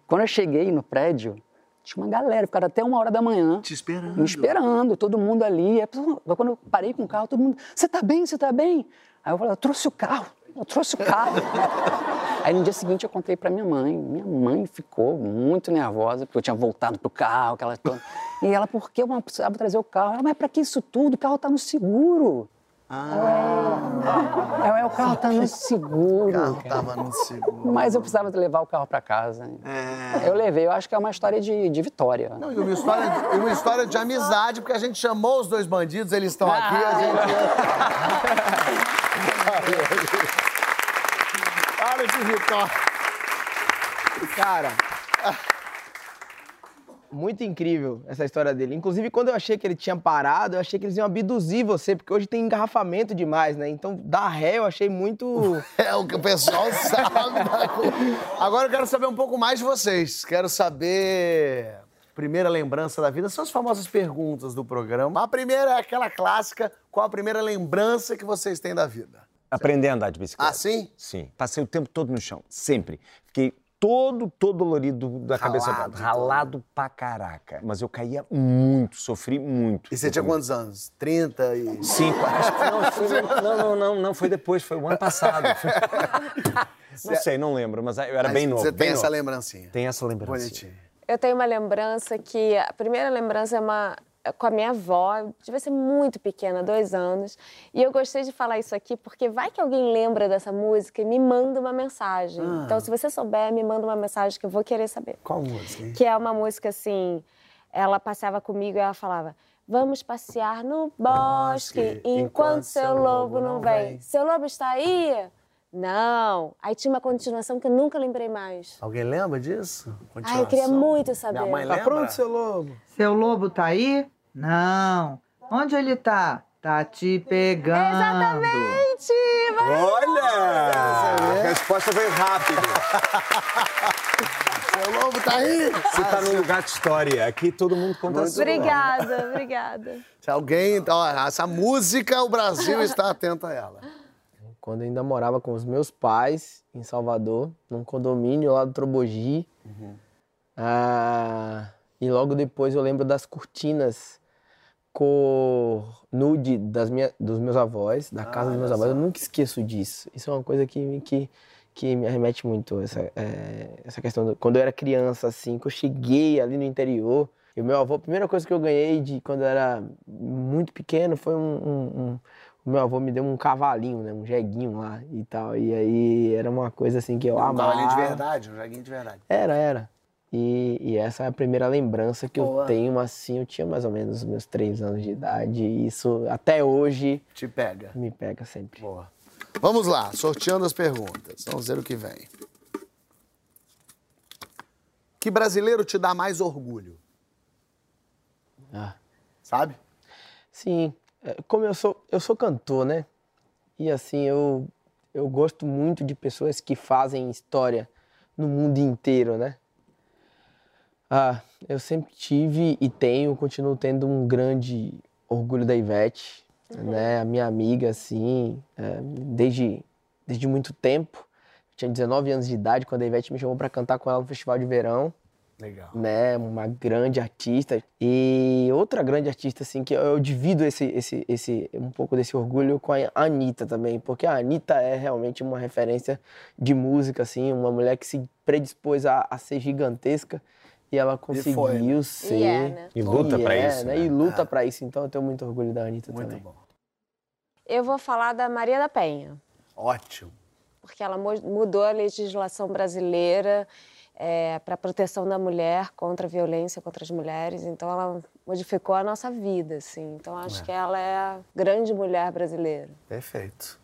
quando eu cheguei no prédio, tinha uma galera, ficaram até uma hora da manhã. Te esperando. Me esperando, todo mundo ali. Aí, Quando eu parei com o carro, todo mundo, você tá bem, você tá bem? Aí eu falei, eu trouxe o carro, eu trouxe o carro. Aí no dia seguinte eu contei pra minha mãe. Minha mãe ficou muito nervosa, porque eu tinha voltado pro carro, aquela toda. E ela, por que eu não precisava trazer o carro? Ela, mas pra que isso tudo? O carro tá no seguro. Ah. É, o carro tá no seguro. O carro tava no seguro. Mas eu precisava levar o carro pra casa. É. Eu levei, eu acho que é uma história de, de vitória. Não, e uma história, e uma história de amizade, porque a gente chamou os dois bandidos, eles estão aqui, a gente. Que vitória. Cara. Muito incrível essa história dele. Inclusive, quando eu achei que ele tinha parado, eu achei que eles iam abduzir você, porque hoje tem engarrafamento demais, né? Então, dar ré eu achei muito. É o que o pessoal sabe. da. Agora eu quero saber um pouco mais de vocês. Quero saber. Primeira lembrança da vida são as famosas perguntas do programa. A primeira é aquela clássica: qual a primeira lembrança que vocês têm da vida? Aprender a andar de bicicleta. Ah, sim? Sim. Passei o tempo todo no chão, sempre. Fiquei todo, todo dolorido da cabeça Ralado, pra ralado pra caraca. Mas eu caía muito, sofri muito. E você tinha quantos anos? 30 e... Cinco. Acho que não, foi, não, não, não, não, foi depois, foi o ano passado. não sei, não lembro, mas eu era Mas bem novo. Você tem essa novo. lembrancinha. Tem essa lembrança. Bonitinho. Eu tenho uma lembrança que a primeira lembrança é uma com a minha avó, devia ser muito pequena, dois anos. E eu gostei de falar isso aqui porque vai que alguém lembra dessa música e me manda uma mensagem. Então, se você souber, me manda uma mensagem que eu vou querer saber. Qual música, hein? Que é uma música assim, ela passeava comigo e ela falava: Vamos passear no bosque enquanto seu lobo não vem. Seu lobo está aí? Não. Aí tinha uma continuação que eu nunca lembrei mais. Alguém lembra disso? Ai, eu queria muito saber. Minha mãe Tá lembra? pronto, seu lobo? Seu lobo tá aí? Não. Onde ele tá? Tá te pegando. Exatamente! Vai- Olha! A resposta veio rápido. Seu lobo tá aí? Você tá num lugar de história. Aqui todo mundo conta a sua. Obrigada, obrigada. Se alguém... Então, ó, essa música, o Brasil está atento a ela. Quando eu ainda morava com os meus pais em Salvador, num condomínio lá do Trobogi. Ah, e logo depois eu lembro das cortinas cor nude das minha, dos meus avós, da casa dos meus avós. Eu nunca esqueço disso. Isso é uma coisa que, me- que, que me arremete muito, essa, é, essa questão. Do, quando eu era criança, assim, que eu cheguei ali no interior, e o meu avô, a primeira coisa que eu ganhei de quando eu era muito pequeno foi um- um- um o meu avô me deu um cavalinho, né? Um jeguinho lá e tal. E aí era uma coisa assim que eu Um amava. cavalinho de verdade, um joguinho de verdade. Era, era. E, e essa é a primeira lembrança que Boa. eu tenho, assim, eu tinha mais ou menos os meus três anos de idade. E isso, até hoje, Te pega. me pega sempre. Boa. Vamos lá, sorteando as perguntas. Vamos ver o que vem. Que brasileiro te dá mais orgulho? Ah. Sabe? Sim, é, como eu sou, eu sou cantor, né? E assim, eu, eu gosto muito de pessoas que fazem história no mundo inteiro, né? Ah, eu sempre tive e tenho, continuo tendo um grande orgulho da Ivete, né? A minha amiga, assim, é, desde, desde muito tempo. Eu tinha 19 anos de idade quando a Ivete me chamou para cantar com ela no Festival de Verão Legal. né, uma grande artista e outra grande artista assim que eu, eu divido esse, esse, esse um pouco desse orgulho com a Anitta também, porque a Anitta é realmente uma referência de música assim, uma mulher que se predispôs a, a ser gigantesca e ela conseguiu foi, né? ser E é, né? E luta E pra é, isso. né? né? E luta pra isso, então eu tenho muito orgulho da Anitta Muito também. bom. Eu vou falar da Maria da Penha. Ótimo. porque ela mudou a legislação brasileira para a proteção da mulher contra a violência contra as mulheres. Então, ela modificou a nossa vida, assim. Então, acho que ela é a grande mulher brasileira. Perfeito.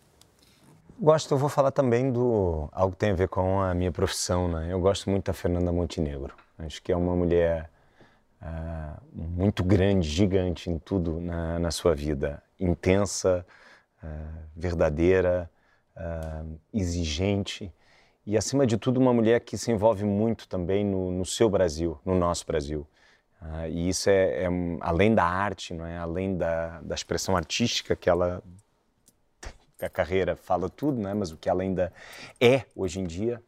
Gosto, eu vou falar também do algo que tem a ver com a minha profissão, né? Eu gosto muito da Fernanda Montenegro. Acho que é uma mulher ah, muito grande, gigante em tudo na, na sua vida. Intensa, ah, verdadeira, ah, exigente e, acima de tudo, uma mulher que se envolve muito também no, no seu Brasil, no nosso Brasil. Ah, e isso é, é, além da arte, não é? além da, da expressão artística que ela a carreira fala tudo, né? Mas o que ela ainda é hoje em dia.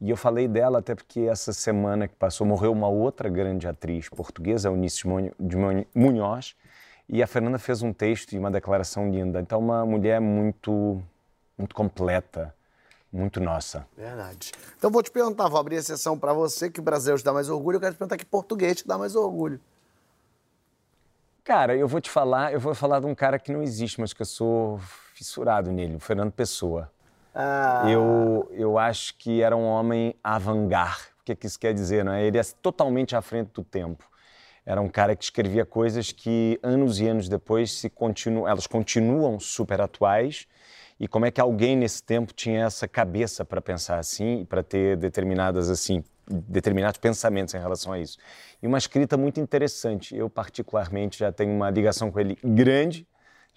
E eu falei dela até porque essa semana que passou morreu uma outra grande atriz portuguesa, Eunice de Munho- de Munho- Munhoz, e a Fernanda fez um texto e uma declaração linda. Então, uma mulher muito, muito completa, muito nossa. Verdade. Então vou te perguntar, vou abrir a sessão pra você, que brasileiro te dá mais orgulho, eu quero te perguntar que português te dá mais orgulho. Cara, eu vou te falar, eu vou falar de um cara que não existe, mas que eu sou fissurado nele, o Fernando Pessoa. Ah, Eu, eu acho que era um homem avant-garde. O que, que isso quer dizer? Não é? Ele é totalmente à frente do tempo. Era um cara que escrevia coisas que anos e anos depois se continu, elas continuam super atuais. E como é que alguém nesse tempo tinha essa cabeça para pensar assim e para ter determinadas assim determinados pensamentos em relação a isso. E uma escrita muito interessante. Eu particularmente já tenho uma ligação com ele grande.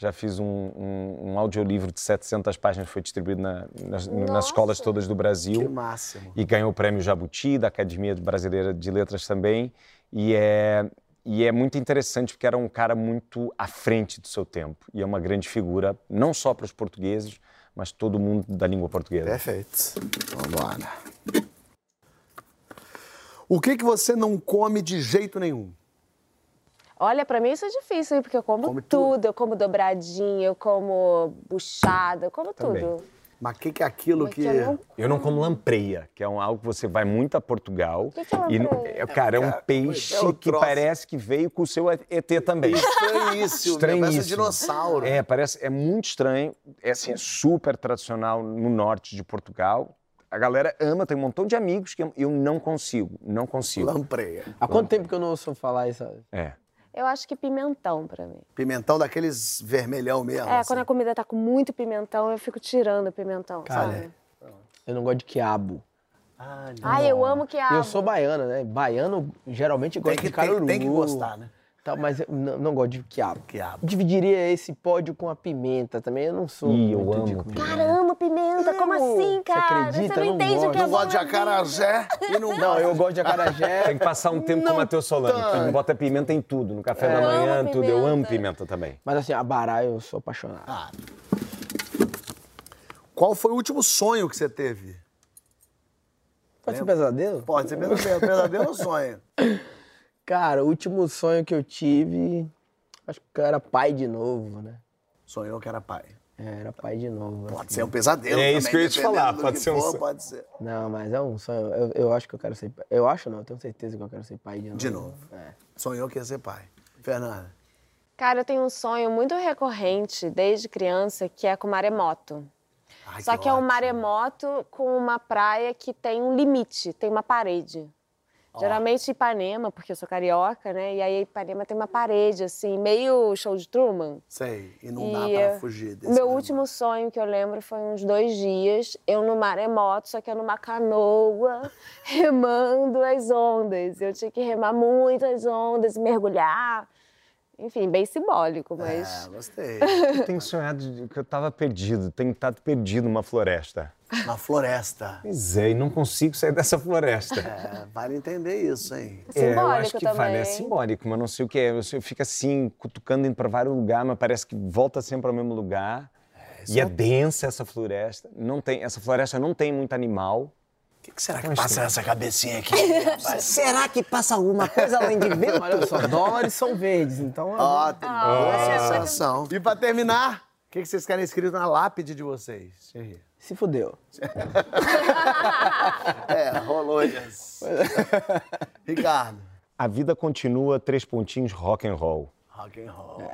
Já fiz um, um, um audiolivro de 700 páginas, foi distribuído na- nas, nas escolas todas do Brasil que máximo. e ganhou o prêmio Jabuti da Academia Brasileira de Letras também. E é, e é muito interessante porque era um cara muito à frente do seu tempo e é uma grande figura, não só para os portugueses, mas todo mundo da língua portuguesa. Perfeito. Vamos lá. O que, que você não come de jeito nenhum? Olha, pra mim isso é difícil, hein, porque eu como tudo. tudo. Eu como dobradinha, eu como buchada, eu como Também. tudo. Mas o que, que é aquilo Mas que. eu não- Eu não como lampreia, que é um, algo que você vai muito a Portugal. que que é e, lampreia? é, cara, é um peixe é o que parece que veio com o seu ET também. Estranhíssimo. Parece um Estranhíssimo. dinossauro. É, parece, é muito estranho. É assim, é super tradicional no norte de Portugal. A galera ama, tem um montão de amigos que eu, eu não consigo, não consigo. Lampreia. Há quanto tempo que eu não ouço falar isso? É. Eu acho que pimentão pra mim. Pimentão daqueles vermelhão mesmo. É, assim. quando a comida tá com muito pimentão, eu fico tirando o pimentão, sabe? Eu não gosto de quiabo. Ai, eu amo E eu sou baiana, né? Baiano geralmente gosta Tem que, de caruru. tem, tem que gostar, né? Tal, mas eu não, não gosto de quiabo. Quiabo. Dividiria esse pódio com a pimenta também. Eu não sou. Ih, eu amo comida. Cara, amo pimenta, como assim, cara? acredita? Você não Não entende o gosto. que é Não bom gosta de acarajé e não Não, eu gosto de acarajé. Tem que passar um tempo com o Matheus Solano, que bota pimenta em tudo, no café da Eu manhã, tudo. Eu amo pimenta. pimenta também. Mas assim, a bará eu sou apaixonado. Ah. Qual foi o último sonho que você teve? Pode ser pesadelo? Pode ser pesadelo, pesadelo ou sonho? Cara, o último sonho que eu tive. Acho que eu era pai de novo, né? Sonhou que era pai. É, era pai de novo. Pode assim. ser um pesadelo É também, isso que eu ia te falar, pode que ser um for, sonho. Pode ser. Não, mas é um sonho. Eu, eu acho que eu quero ser pai. Eu acho não, eu tenho certeza que eu quero ser pai de novo. De novo. É. Sonhou que ia ser pai. Fernanda. Cara, eu tenho um sonho muito recorrente desde criança, que é com maremoto. Ai, Só que é um maremoto com uma praia que tem um limite, tem uma parede. Geralmente Ipanema, porque eu sou carioca, né? E aí Ipanema tem uma parede, assim, meio show de Truman. Sei, e não dá pra fugir O desse meu momento. último sonho que eu lembro foi uns dois dias, eu no maremoto, só que eu numa canoa, remando as ondas. Eu tinha que remar muitas ondas, mergulhar. Enfim, bem simbólico, mas. É, gostei. Eu tenho sonhado de- que eu tava perdido, tenho estado perdido numa floresta. Na floresta. Pois é, e não consigo sair dessa floresta. É, vale entender isso, hein? É, eu Simbólico acho que também. vale, é simbólico, mas não sei o que é. Eu eu fico assim, cutucando, indo para vários lugares, mas parece que volta sempre ao mesmo lugar. e é densa essa floresta. Não tem, essa floresta não tem muito animal. O que, que será que passa nessa cabecinha aqui, rapaz? Será que passa alguma coisa além de vento? Olha só, dólares são verdes, então. Ó, tem boa sensação. E pra terminar, o que, que vocês querem escrito na lápide de vocês? Se fudeu. É, rolou isso. Ricardo. A vida continua, três pontinhos, rock and roll. Rock and roll.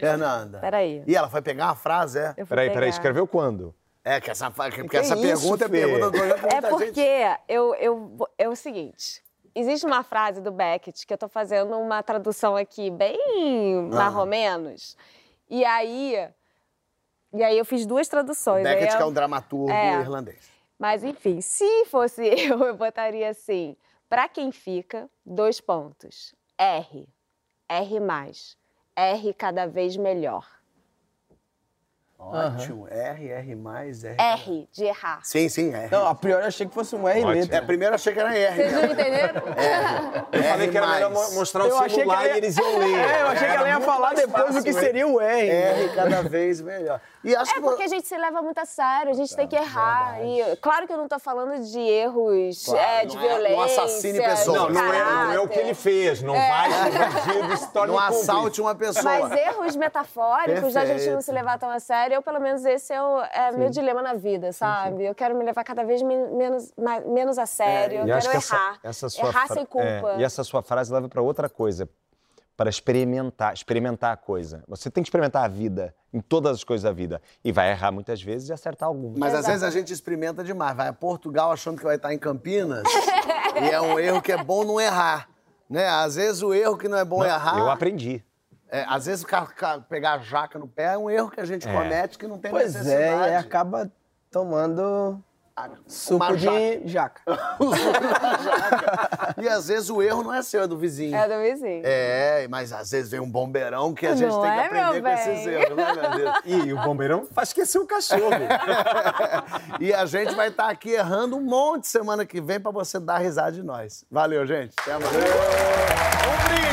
Fernanda. Peraí. E ela foi pegar uma frase, é? Peraí, peraí, pegar. escreveu quando? É, que essa, porque Que essa isso, pergunta é pergunta do programa É gente- porque eu, eu, é o seguinte. Existe uma frase do Beckett que eu tô fazendo uma tradução aqui bem mais ou menos. E aí. E aí eu fiz duas traduções. aí Beckett, eu- que é um dramaturgo É. irlandês. Mas enfim, se fosse eu, eu botaria assim: pra quem fica, dois pontos. R. R mais. R cada vez melhor. Ótimo. R, R mais, R. R de errar. Sim, sim, R. Não, a priori eu achei que fosse um R Ótimo. letra. É, primeiro eu achei que era R. Vocês não entenderam? Eu falei que era mais. melhor mo- mostrar Eu o achei que celular ia- e eles iam ler. É, eu achei que ela ia Era falar depois o que fácil, seria o R. R cada vez melhor. E acho É que porque a gente se leva muito a sério, a gente tem que errar. E claro que eu não tô falando de erros Claro, é, de não é- não violência. assassine de pessoas. Não, não é, não é o que ele fez. Não vai se torne não assalte uma pessoa. Mas erros metafóricos, da gente não se levar tão a sério, eu, pelo menos, esse é o é meu dilema na vida, sabe? Eu quero me levar cada vez men- menos, mais- menos a sério, eu E acho quero que errar. essa, essa sua errar sem culpa. é, e essa sua frase leva para outra coisa, para experimentar, experimentar a coisa. Você tem que experimentar a vida, em todas as coisas da vida, e vai errar muitas vezes e acertar algumas. Mas às Exato. vezes a gente experimenta demais. Vai a Portugal achando que vai estar em Campinas. e é um erro que é bom não errar. Né? Às vezes o erro que não é bom errar. Eu aprendi. É, às vezes o cara- cara pegar a jaca no pé é um erro que a gente É. comete que não tem Pois é, necessidade. e acaba tomando suco Uma de jaca. O suco da jaca. E às vezes o erro não é seu, é do vizinho. É do vizinho. É, mas às vezes vem um bombeirão que a gente Não tem que é, aprender meu com esses erros, né, meu Deus? E o bombeirão faz esquecer o cachorro. e a gente vai estar aqui errando um monte semana que vem pra você dar risada de nós. Valeu, gente. Até mais. Um brinde!